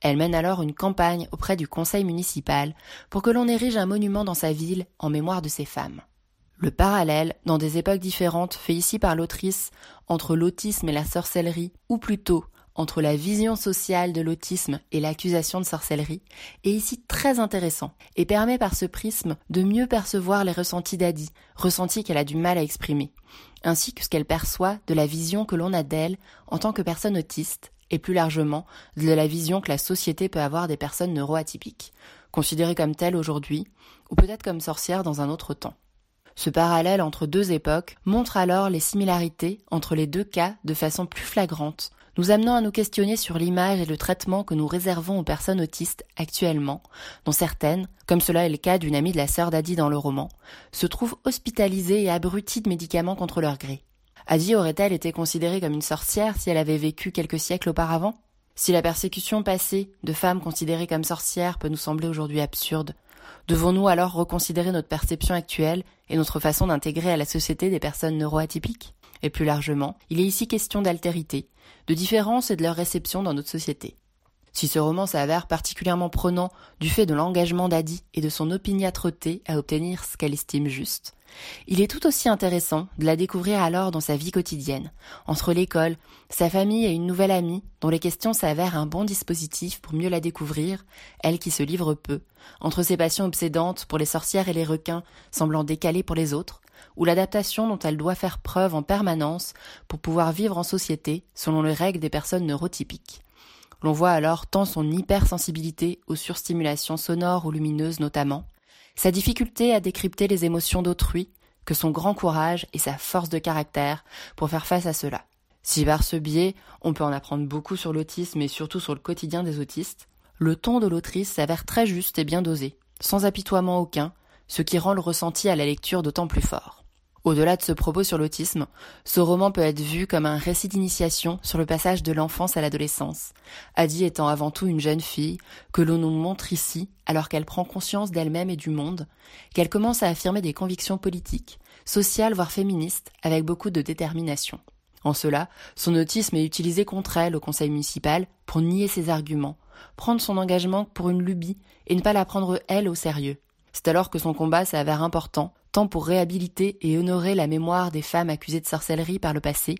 Elle mène alors une campagne auprès du conseil municipal pour que l'on érige un monument dans sa ville en mémoire de ces femmes. Le parallèle, dans des époques différentes, fait ici par l'autrice entre l'autisme et la sorcellerie, ou plutôt entre la vision sociale de l'autisme et l'accusation de sorcellerie, est ici très intéressant et permet par ce prisme de mieux percevoir les ressentis d'Adi, ressentis qu'elle a du mal à exprimer, ainsi que ce qu'elle perçoit de la vision que l'on a d'elle en tant que personne autiste et plus largement de la vision que la société peut avoir des personnes neuroatypiques, considérées comme telles aujourd'hui, ou peut-être comme sorcières dans un autre temps. Ce parallèle entre deux époques montre alors les similarités entre les deux cas de façon plus flagrante, nous amenant à nous questionner sur l'image et le traitement que nous réservons aux personnes autistes actuellement, dont certaines, comme cela est le cas d'une amie de la sœur d'Adi dans le roman, se trouvent hospitalisées et abruties de médicaments contre leur gré. Adi aurait-elle été considérée comme une sorcière si elle avait vécu quelques siècles auparavant? Si la persécution passée de femmes considérées comme sorcières peut nous sembler aujourd'hui absurde, devons-nous alors reconsidérer notre perception actuelle et notre façon d'intégrer à la société des personnes neuroatypiques? Et plus largement, il est ici question d'altérité, de différence et de leur réception dans notre société. Si ce roman s'avère particulièrement prenant du fait de l'engagement d'Adi et de son opiniâtreté à obtenir ce qu'elle estime juste, il est tout aussi intéressant de la découvrir alors dans sa vie quotidienne, entre l'école, sa famille et une nouvelle amie, dont les questions s'avèrent un bon dispositif pour mieux la découvrir, elle qui se livre peu, entre ses passions obsédantes pour les sorcières et les requins, semblant décalées pour les autres, ou l'adaptation dont elle doit faire preuve en permanence pour pouvoir vivre en société selon les règles des personnes neurotypiques. L'on voit alors tant son hypersensibilité aux surstimulations sonores ou lumineuses notamment, sa difficulté à décrypter les émotions d'autrui, que son grand courage et sa force de caractère pour faire face à cela. Si par ce biais, on peut en apprendre beaucoup sur l'autisme et surtout sur le quotidien des autistes, le ton de l'autrice s'avère très juste et bien dosé, sans apitoiement aucun, ce qui rend le ressenti à la lecture d'autant plus fort. Au-delà de ce propos sur l'autisme, ce roman peut être vu comme un récit d'initiation sur le passage de l'enfance à l'adolescence, Adi étant avant tout une jeune fille, que l'on nous montre ici alors qu'elle prend conscience d'elle-même et du monde, qu'elle commence à affirmer des convictions politiques, sociales voire féministes, avec beaucoup de détermination. En cela, son autisme est utilisé contre elle au conseil municipal pour nier ses arguments, prendre son engagement pour une lubie et ne pas la prendre elle au sérieux. C'est alors que son combat s'avère important, tant pour réhabiliter et honorer la mémoire des femmes accusées de sorcellerie par le passé,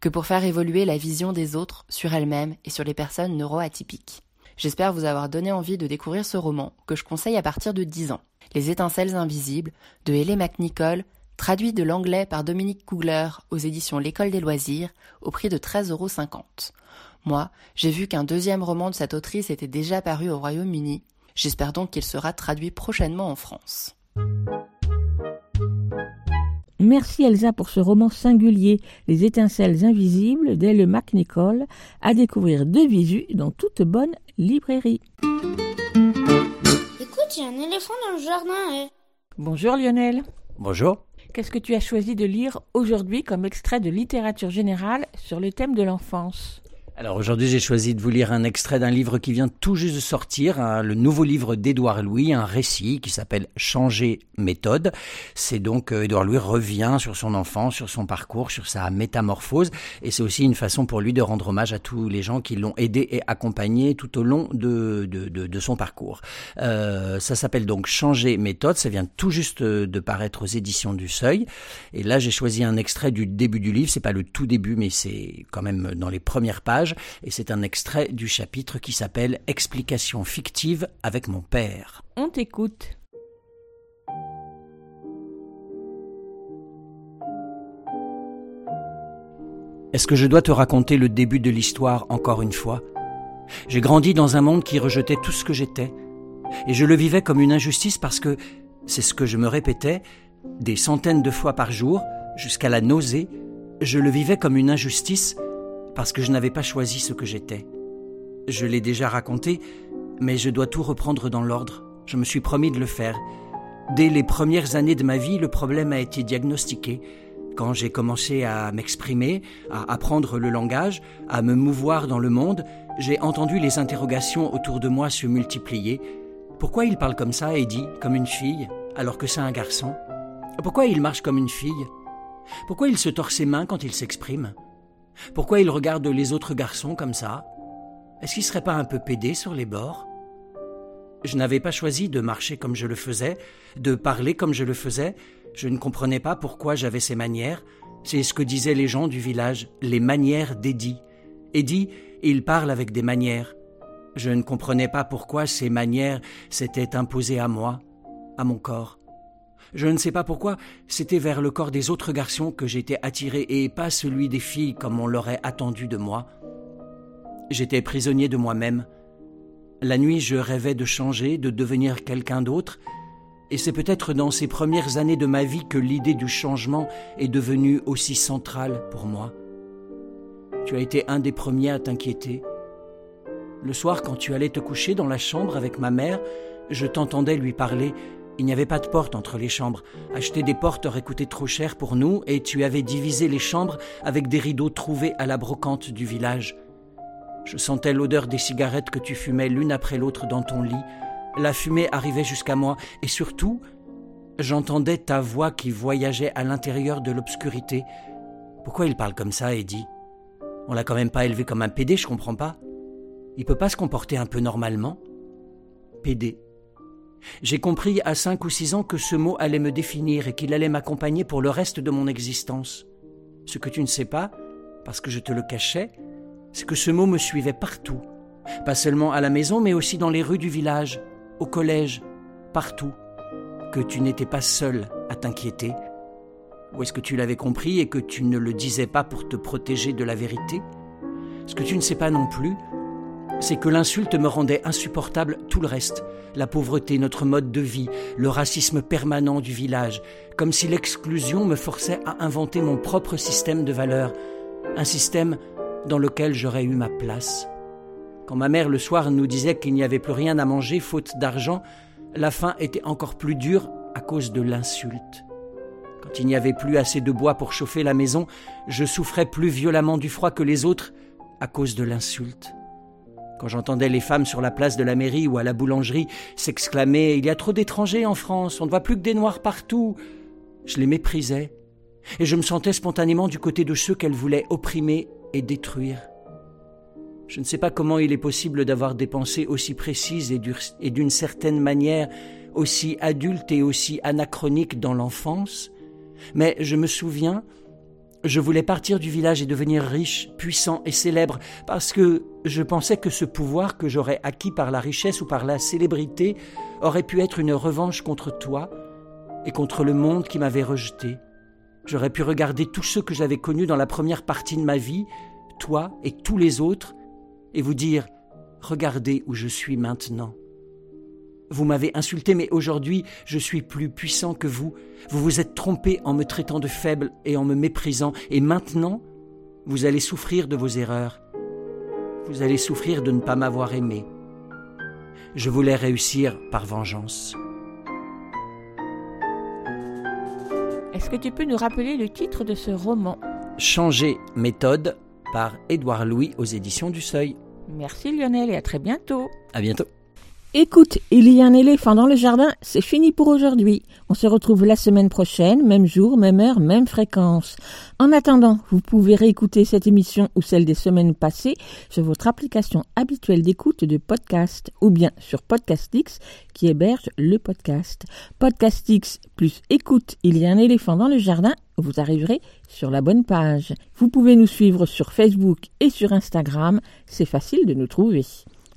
que pour faire évoluer la vision des autres sur elles-mêmes et sur les personnes neuroatypiques. J'espère vous avoir donné envie de découvrir ce roman, que je conseille à partir de 10 ans. Les étincelles invisibles, de Ellie McNichol, traduit de l'anglais par Dominique Kugler aux éditions L'École des loisirs, au prix de 13,50 euros. Moi, j'ai vu qu'un deuxième roman de cette autrice était déjà paru au Royaume-Uni, J'espère donc qu'il sera traduit prochainement en France. Merci Elsa pour ce roman singulier, Les étincelles invisibles d'Elle McNichol, à découvrir de visu dans toute bonne librairie. Écoute, il y a un éléphant dans le jardin. Eh. Bonjour Lionel. Bonjour. Qu'est-ce que tu as choisi de lire aujourd'hui comme extrait de littérature générale sur le thème de l'enfance? Alors aujourd'hui, j'ai choisi de vous lire un extrait d'un livre qui vient tout juste de sortir, hein, le nouveau livre d'Édouard Louis, un récit qui s'appelle Changer méthode. C'est donc euh, Édouard Louis revient sur son enfance, sur son parcours, sur sa métamorphose, et c'est aussi une façon pour lui de rendre hommage à tous les gens qui l'ont aidé et accompagné tout au long de, de, de, son parcours. Euh, ça s'appelle donc Changer méthode, ça vient tout juste de paraître aux éditions du Seuil, et là j'ai choisi un extrait du début du livre, c'est pas le tout début, mais c'est quand même dans les premières pages et c'est un extrait du chapitre qui s'appelle Explication fictive avec mon père. On t'écoute. Est-ce que je dois te raconter le début de l'histoire encore une fois? J'ai grandi dans un monde qui rejetait tout ce que j'étais, et je le vivais comme une injustice parce que, c'est ce que je me répétais, des centaines de fois par jour, jusqu'à la nausée, je le vivais comme une injustice parce que je n'avais pas choisi ce que j'étais. Je l'ai déjà raconté, mais je dois tout reprendre dans l'ordre. Je me suis promis de le faire. Dès les premières années de ma vie, le problème a été diagnostiqué. Quand j'ai commencé à m'exprimer, à apprendre le langage, à me mouvoir dans le monde, j'ai entendu les interrogations autour de moi se multiplier. Pourquoi il parle comme ça, Eddie, comme une fille, alors que c'est un garçon? Pourquoi il marche comme une fille? Pourquoi il se tord ses mains quand il s'exprime? Pourquoi il regarde les autres garçons comme ça? Est-ce qu'il serait pas un peu pédé sur les bords? Je n'avais pas choisi de marcher comme je le faisais, de parler comme je le faisais. Je ne comprenais pas pourquoi j'avais ces manières. C'est ce que disaient les gens du village, les manières d'Eddie. Eddie, il parle avec des manières. Je ne comprenais pas pourquoi ces manières s'étaient imposées à moi, à mon corps. Je ne sais pas pourquoi, c'était vers le corps des autres garçons que j'étais attiré et pas celui des filles comme on l'aurait attendu de moi. J'étais prisonnier de moi-même. La nuit, je rêvais de changer, de devenir quelqu'un d'autre, et c'est peut-être dans ces premières années de ma vie que l'idée du changement est devenue aussi centrale pour moi. Tu as été un des premiers à t'inquiéter. Le soir, quand tu allais te coucher dans la chambre avec ma mère, je t'entendais lui parler il n'y avait pas de porte entre les chambres. Acheter des portes aurait coûté trop cher pour nous et tu avais divisé les chambres avec des rideaux trouvés à la brocante du village. Je sentais l'odeur des cigarettes que tu fumais l'une après l'autre dans ton lit. La fumée arrivait jusqu'à moi et surtout, j'entendais ta voix qui voyageait à l'intérieur de l'obscurité. Pourquoi il parle comme ça, Eddie? On l'a quand même pas élevé comme un pédé, je comprends pas. Il peut pas se comporter un peu normalement? Pédé. J'ai compris à cinq ou six ans que ce mot allait me définir et qu'il allait m'accompagner pour le reste de mon existence. Ce que tu ne sais pas, parce que je te le cachais, c'est que ce mot me suivait partout, pas seulement à la maison, mais aussi dans les rues du village, au collège, partout, que tu n'étais pas seul à t'inquiéter. Ou est-ce que tu l'avais compris et que tu ne le disais pas pour te protéger de la vérité? Ce que tu ne sais pas non plus, c'est que l'insulte me rendait insupportable tout le reste, la pauvreté, notre mode de vie, le racisme permanent du village, comme si l'exclusion me forçait à inventer mon propre système de valeurs, un système dans lequel j'aurais eu ma place. Quand ma mère le soir nous disait qu'il n'y avait plus rien à manger faute d'argent, la faim était encore plus dure à cause de l'insulte. Quand il n'y avait plus assez de bois pour chauffer la maison, je souffrais plus violemment du froid que les autres à cause de l'insulte. Quand j'entendais les femmes sur la place de la mairie ou à la boulangerie s'exclamer Il y a trop d'étrangers en France, on ne voit plus que des noirs partout, je les méprisais, et je me sentais spontanément du côté de ceux qu'elles voulaient opprimer et détruire. Je ne sais pas comment il est possible d'avoir des pensées aussi précises et d'une certaine manière aussi adultes et aussi anachroniques dans l'enfance, mais je me souviens, je voulais partir du village et devenir riche, puissant et célèbre, parce que je pensais que ce pouvoir que j'aurais acquis par la richesse ou par la célébrité aurait pu être une revanche contre toi et contre le monde qui m'avait rejeté. J'aurais pu regarder tous ceux que j'avais connus dans la première partie de ma vie, toi et tous les autres, et vous dire Regardez où je suis maintenant. Vous m'avez insulté, mais aujourd'hui, je suis plus puissant que vous. Vous vous êtes trompé en me traitant de faible et en me méprisant, et maintenant, vous allez souffrir de vos erreurs. Vous allez souffrir de ne pas m'avoir aimé. Je voulais réussir par vengeance. Est-ce que tu peux nous rappeler le titre de ce roman? Changer méthode par Édouard Louis aux éditions du Seuil. Merci Lionel et à très bientôt. À bientôt. Écoute, il y a un éléphant dans le jardin, c'est fini pour aujourd'hui. On se retrouve la semaine prochaine, même jour, même heure, même fréquence. En attendant, vous pouvez réécouter cette émission ou celle des semaines passées sur votre application habituelle d'écoute de podcast ou bien sur Podcastix qui héberge le podcast. Podcastix plus écoute, il y a un éléphant dans le jardin, vous arriverez sur la bonne page. Vous pouvez nous suivre sur Facebook et sur Instagram, c'est facile de nous trouver.